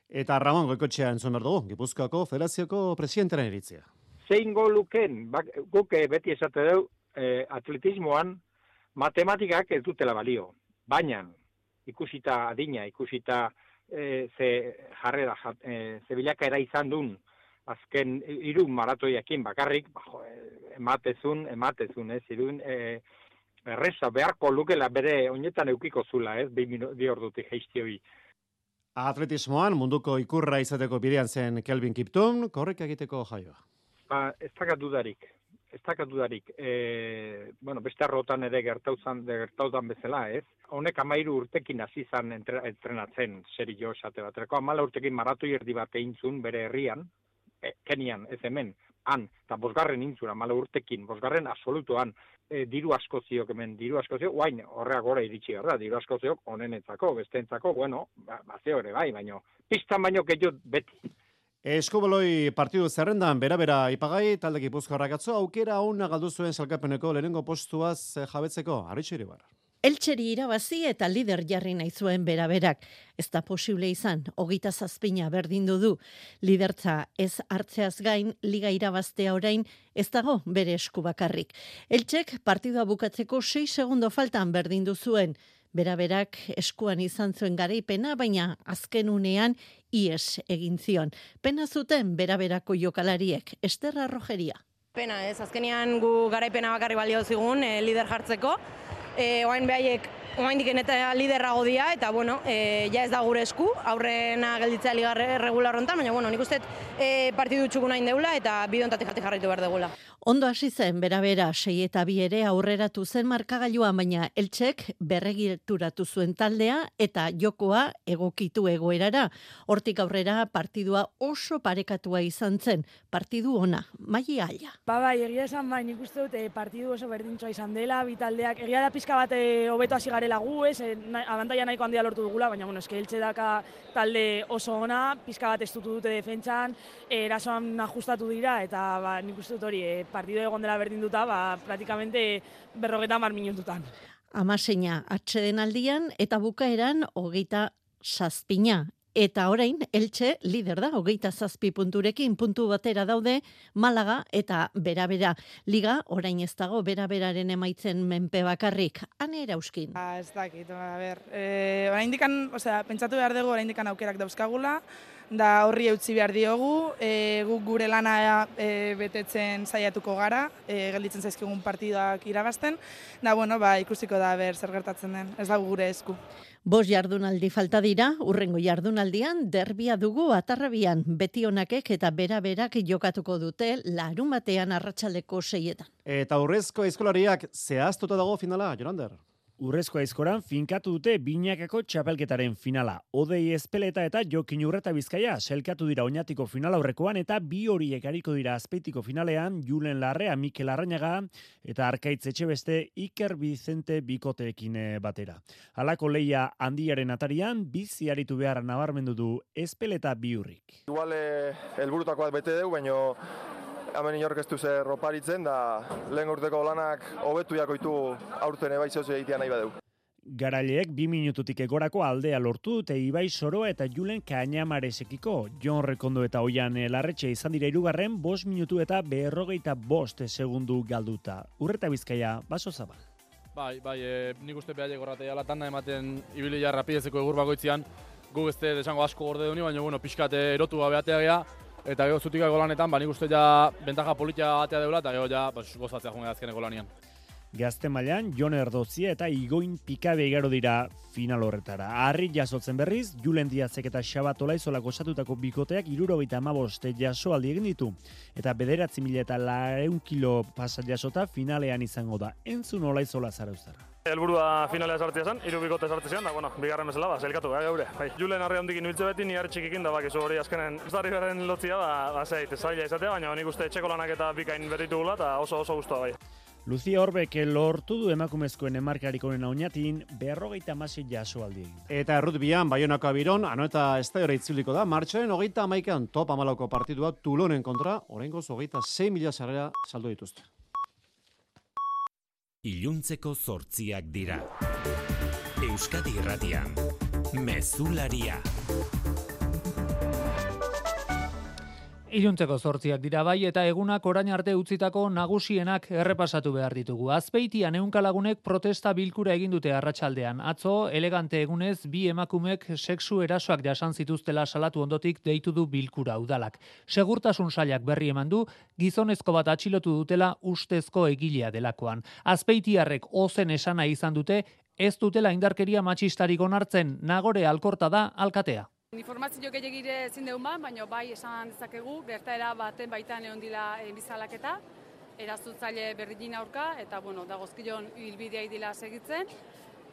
Eta Ramon Goikotxea entzun behar dugu, Gipuzkoako Federazioko presidentaren iritzia. Zein luken, bak, guk eh, beti esate dugu, e, atletismoan matematikak ez dutela balio. Baina, ikusita adina, ikusita e, ze jarrera e, ze bilakaera izan duen azken hiru maratoiakin bakarrik ba, jo, e, ematezun ematezun ez irun e, erresa beharko lukela bere oinetan eukiko zula ez bi, bi ordutik jeizti hori Atletismoan munduko ikurra izateko bidean zen Kelvin Kiptum, korrek egiteko jaioa. Ba, ez dakat dudarik. Ez dakat dudarik. E, bueno, beste arrotan ere gertauzan, gertauzan bezala, ez? honek amairu urtekin hasi zan entrenatzen seri jo esate baterako. Amala urtekin maratu erdi bat eintzun bere herrian, e, Kenian, ez hemen, han, eta bosgarren intzun, amala urtekin, bosgarren absolutuan, e, diru asko ziok hemen, diru asko ziok, guain, horreak gora iritsi da, diru asko ziok, onenetzako, bestentzako, bueno, ba, ba hori bai, baino, pistan baino gehiot beti. Eskoboloi partidu zerrendan, bera-bera ipagai, talde gipuzkoarrak atzo, aukera hona galdu zuen salkapeneko lehenengo postuaz jabetzeko, haritxeri bar. Eltseri irabazi eta lider jarri nahi zuen beraberak. Ez da posible izan, hogita zazpina berdindu du. Lidertza ez hartzeaz gain, liga irabaztea orain, ez dago bere esku bakarrik. Eltsek partidua bukatzeko 6 segundo faltan berdindu zuen. Beraberak eskuan izan zuen garaipena, baina azken unean ies egin zion. Pena zuten beraberako jokalariek, Esterra Rogeria. Pena ez, azkenian gu garaipena bakarri balio zigun, e, lider jartzeko, e, oain behaiek oain eta liderrago dia, eta bueno, e, ja ez da gure esku, aurrena gelditzea ligarre regular hontan, baina bueno, nik uste e, partidu txukun hain deula eta bidontatik jati jarraitu behar degula. Ondo hasi zen, bera bera, sei eta bi ere aurreratu zen markagailuan, baina eltsek berregirturatu zuen taldea eta jokoa egokitu egoerara. Hortik aurrera partidua oso parekatua izan zen, partidu ona, mai aia. Ba bai, egia esan bai, nik uste dut partidu oso berdintzoa izan dela, bi taldeak, egia da pizka bat hobeto hasi garela gu, ez, eh, abantaia nahiko handia lortu dugula, baina, bueno, eske eltxe daka talde oso ona, pizka bat estutu dute defentsan, erasoan ajustatu dira, eta ba, nik uste dut hori, e, partido egon dela berdin duta, ba, praktikamente berrogeta mar minututan. Amaseina, atxeden aldian, eta bukaeran, hogeita saspina, Eta orain, Elche lider da, hogeita zazpi punturekin, puntu batera daude, Malaga eta bera-bera. Liga, orain ez dago, bera-beraren emaitzen menpe bakarrik. Hane erauskin. Ah, ez dakit, a ber. E, orain dikan, osea, pentsatu behar dugu, orain dikan aukerak dauzkagula, da horri eutzi behar diogu, e, guk gure lana e, betetzen saiatuko gara, e, gelditzen zaizkigun partidoak irabazten, da, bueno, ba, ikusiko da, ber, zer gertatzen den, ez da gure esku. Bos jardunaldi falta dira, urrengo jardunaldian derbia dugu atarrabian beti honakek eta bera berak jokatuko dute larun batean arratsaleko seietan. Eta urrezko eskolariak zehaztuta dago finala, Jorander? Urrezko aizkoran finkatu dute binakako txapelketaren finala. Odei espeleta eta jokin urreta bizkaia selkatu dira oinatiko final aurrekoan eta bi horiek hariko dira azpeitiko finalean Julen Larrea, Mikel Arrañaga eta Arkaitz Etxebeste Iker Bizente bikoteekin eh, batera. Halako leia handiaren atarian bizi aritu behar nabarmendu du espeleta biurrik. Igual eh, bete dugu, baino hemen inork ez duze roparitzen, da lehen urteko lanak hobetu jakoitu aurten ebai zehose egitea nahi badeu. Garaileek bi minututik egorako aldea lortu dute Ibai Soroa eta Julen Kainamaresekiko. Jon Rekondo eta Oian Larretxe izan dira irugarren, bost minutu eta berrogeita bost segundu galduta. Urreta bizkaia, baso zabal. Bai, bai, e, nik uste behar egorratea latanda ematen ibili jarra pidezeko egur bagoitzian, gu ez desango asko gorde duni, baina bueno, pixkate erotu gabeatea geha, eta gero zutikako lanetan, ba, nik uste ja bentaja politia atea deula, eta gero ja pues, gozatzea junge azkeneko lanian. Gazte mailan, Jon Erdozia eta Igoin Pikabe igaro dira final horretara. Arri jasotzen berriz, Julen Diazek eta Xabat Olaizola gozatutako bikoteak irurogeita amaboste jaso aldi egin ditu. Eta bederatzi mila eta laeun kilo pasa jasota finalean izango da. Entzun Olaizola zara uzara. Elburua finalea sartzea zen, hiru bikote sartzea zen, da, bueno, bigarren bezala, ba, zelkatu, eh, gaure. Bai. Julen harri handik inubiltze beti, ni harri txikikin da, bakizu hori azkenen, ez da beren lotzia, ba, ba zeit, zaila izatea, baina nik uste txeko lanak eta bikain berritugula, eta oso oso guztua bai. Lucia Orbek lortu du emakumezkoen emarkarik honen oinatin berrogeita masi jaso aldi Eta errutbian, Baionako abiron, ano eta ez da itzuliko da, martxoen hogeita amaikean top amalauko partidua Tulonen kontra, orengoz hogeita 6 mila sarrera saldo dituzte iluntzeko zortziak dira. Euskadi Irratian, Mezularia. Iluntzeko zortziak dira bai eta egunak orain arte utzitako nagusienak errepasatu behar ditugu. Azpeitian eunkalagunek protesta bilkura egin dute arratsaldean. Atzo, elegante egunez, bi emakumek sexu erasoak jasan zituztela salatu ondotik deitu du bilkura udalak. Segurtasun sailak berri eman du, gizonezko bat atxilotu dutela ustezko egilea delakoan. Azpeitiarrek ozen esana izan dute, ez dutela indarkeria matxistarik onartzen, nagore alkorta da alkatea. Informazio gehiagire ezin deun ba, baina bai esan dezakegu, gertaera baten baitan egon dila e, bizalaketa, erazutzaile berdin aurka, eta bueno, dagozkion hilbidea dila segitzen,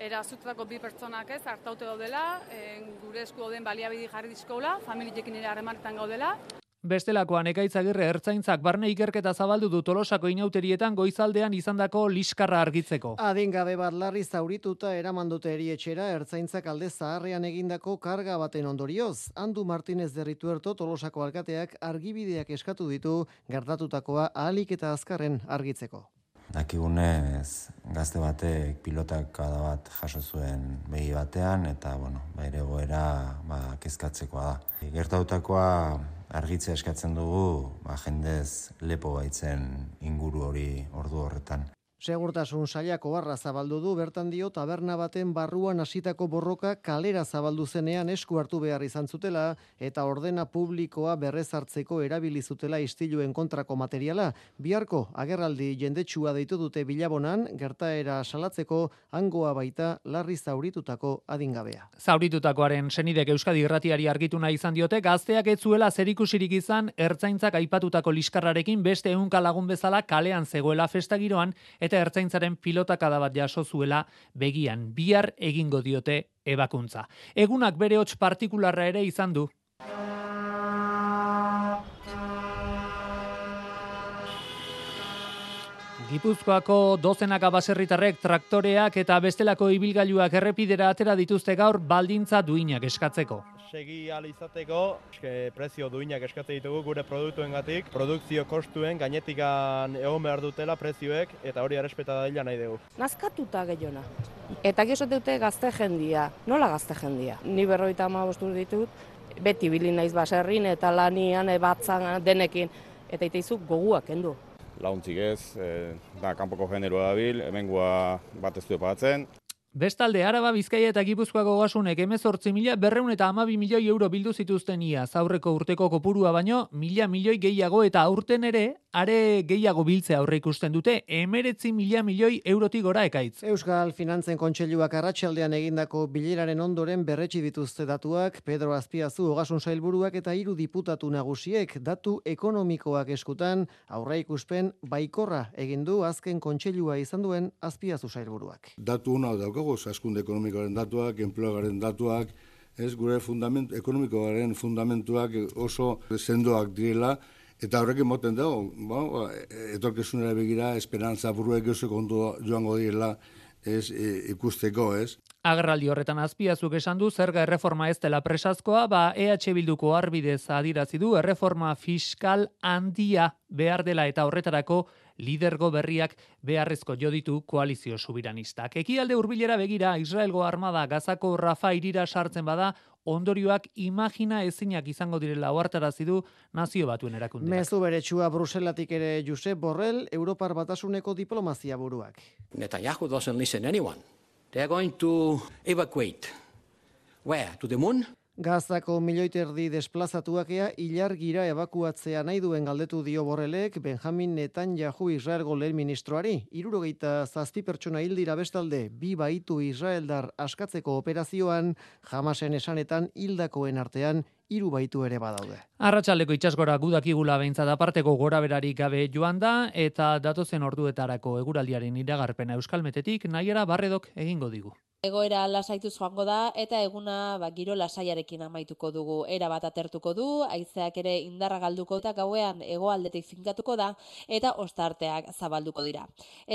erazutako bi pertsonak ez, hartaute gaudela, e, gure esku gauden baliabidi jarri dizkola, familiekin ere harremanetan gaudela. Bestelakoan ekaitzagirre ertzaintzak barne ikerketa zabaldu du tolosako inauterietan goizaldean izandako liskarra argitzeko. Adingabe bat larri zaurituta eraman dute erietxera ertzaintzak alde zaharrean egindako karga baten ondorioz. Andu Martinez derrituerto tolosako alkateak argibideak eskatu ditu gertatutakoa ahalik eta azkarren argitzeko. Dakigunez gazte batek pilotak bat jaso zuen begi batean eta bueno, baire goera ba, kezkatzekoa da. Gertautakoa argitzea eskatzen dugu, ba, jendez lepo baitzen inguru hori ordu horretan. Segurtasun sailako barra zabaldu du bertan dio taberna baten barruan hasitako borroka kalera zabaldu zenean esku hartu behar izan zutela eta ordena publikoa berrezartzeko erabili zutela istiluen kontrako materiala. Biharko agerraldi jendetsua deitu dute bilabonan gertaera salatzeko hangoa baita larri zauritutako adingabea. Zauritutakoaren senidek Euskadi Irratiari argitu nahi izan diote gazteak ez zuela zerikusirik izan ertzaintzak aipatutako liskarrarekin beste ehunka lagun bezala kalean zegoela festagiroan eta ertzaintzaren pilotakada bat jaso zuela begian bihar egingo diote ebakuntza. Egunak bere hots partikularra ere izan du. Gipuzkoako dozenaka baserritarrek traktoreak eta bestelako ibilgailuak errepidera atera dituzte gaur baldintza duinak eskatzeko. Segi izateko, eske prezio duinak eskatzen ditugu gure produktuengatik, produkzio kostuen gainetikan egon behar dutela prezioek eta hori arrespeta da nahi dugu. Nazkatuta gehiona. Eta gizot dute gazte jendia. Nola gazte jendia? Ni berroita ama ditut, beti bilin naiz baserrin eta lanian ebatzan denekin. Eta iteizu goguak endu launtzik ez, e, da kanpoko generoa dabil, hemengua bat ez du epatzen. Bestalde, Araba, Bizkaia eta Gipuzkoako gasunek emezortzi mila berreun eta amabi milioi euro bildu zituzten ia. Zaurreko urteko kopurua baino, mila milioi gehiago eta aurten ere, are gehiago biltzea aurre ikusten dute, emeretzi mila milioi eurotik gora ekaitz. Euskal Finantzen Kontseiluak arratsaldean egindako bileraren ondoren berretsi dituzte datuak, Pedro Azpiazu ogasun sailburuak eta hiru diputatu nagusiek datu ekonomikoak eskutan aurre ikuspen baikorra egin du azken kontseilua izan duen Azpiazu sailburuak. Datu ona daukago, zaskunde ekonomikoaren datuak, enpleagaren datuak, ez gure fundament, ekonomikoaren fundamentuak oso sendoak direla, eta horrekin moten dago, ba, etorkezunera begira, esperantza buruek oso kontu joango direla, ez e, ikusteko, ez? Agerraldi horretan azpiazuk esan du zerga erreforma ez dela presazkoa, ba EH Bilduko arbidez adirazi du erreforma fiskal handia behar dela eta horretarako lidergo berriak beharrezko joditu koalizio subiranistak. Ekialde hurbilera begira Israelgo armada gazako Rafa irira sartzen bada ondorioak imagina ezinak izango direla ohartarazi du nazio batuen erakundeak. Mezu beretsua Bruselatik ere Josep Borrell, Europar Batasuneko diplomazia buruak. Netanyahu doesn't listen anyone. They are going to evacuate. Where? To the moon? Gazako milioiterdi desplazatuakea ilargira evakuatzea nahi duen galdetu dio borrelek Benjamin Netanyahu Israelgo lehen ministroari. Irurogeita zazpi pertsona hildira bestalde, bi baitu Israeldar askatzeko operazioan, jamasen esanetan hildakoen artean hiru baitu ere badaude. Arratxaldeko itxasgora gudakigula behintzat aparteko gora berari gabe joan da, eta datozen orduetarako eguraldiaren iragarpena euskalmetetik nahiera barredok egingo digu. Egoera lasaituz joango da eta eguna ba, giro lasaiarekin amaituko dugu. Era bat atertuko du, haizeak ere indarra galduko eta gauean hegoaldetik finkatuko da eta ostarteak zabalduko dira.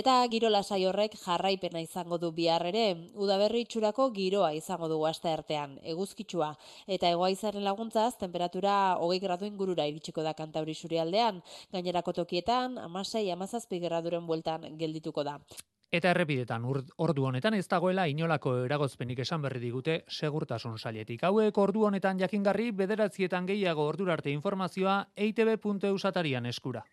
Eta giro lasai horrek jarraipena izango du bihar ere, udaberri itxurako giroa izango dugu aste artean, eguzkitsua. Eta egoaizaren laguntzaz, temperatura hogei gradu ingurura iritsiko da kantauri surialdean, gainerako tokietan, amasei, amazazpi graduren bueltan geldituko da. Eta errepidetan ordu honetan ez dagoela inolako eragozpenik esan berri digute segurtasun sailetik. Hauek ordu honetan jakingarri bederatzietan gehiago ordurarte informazioa eitb.eusatarian eskura.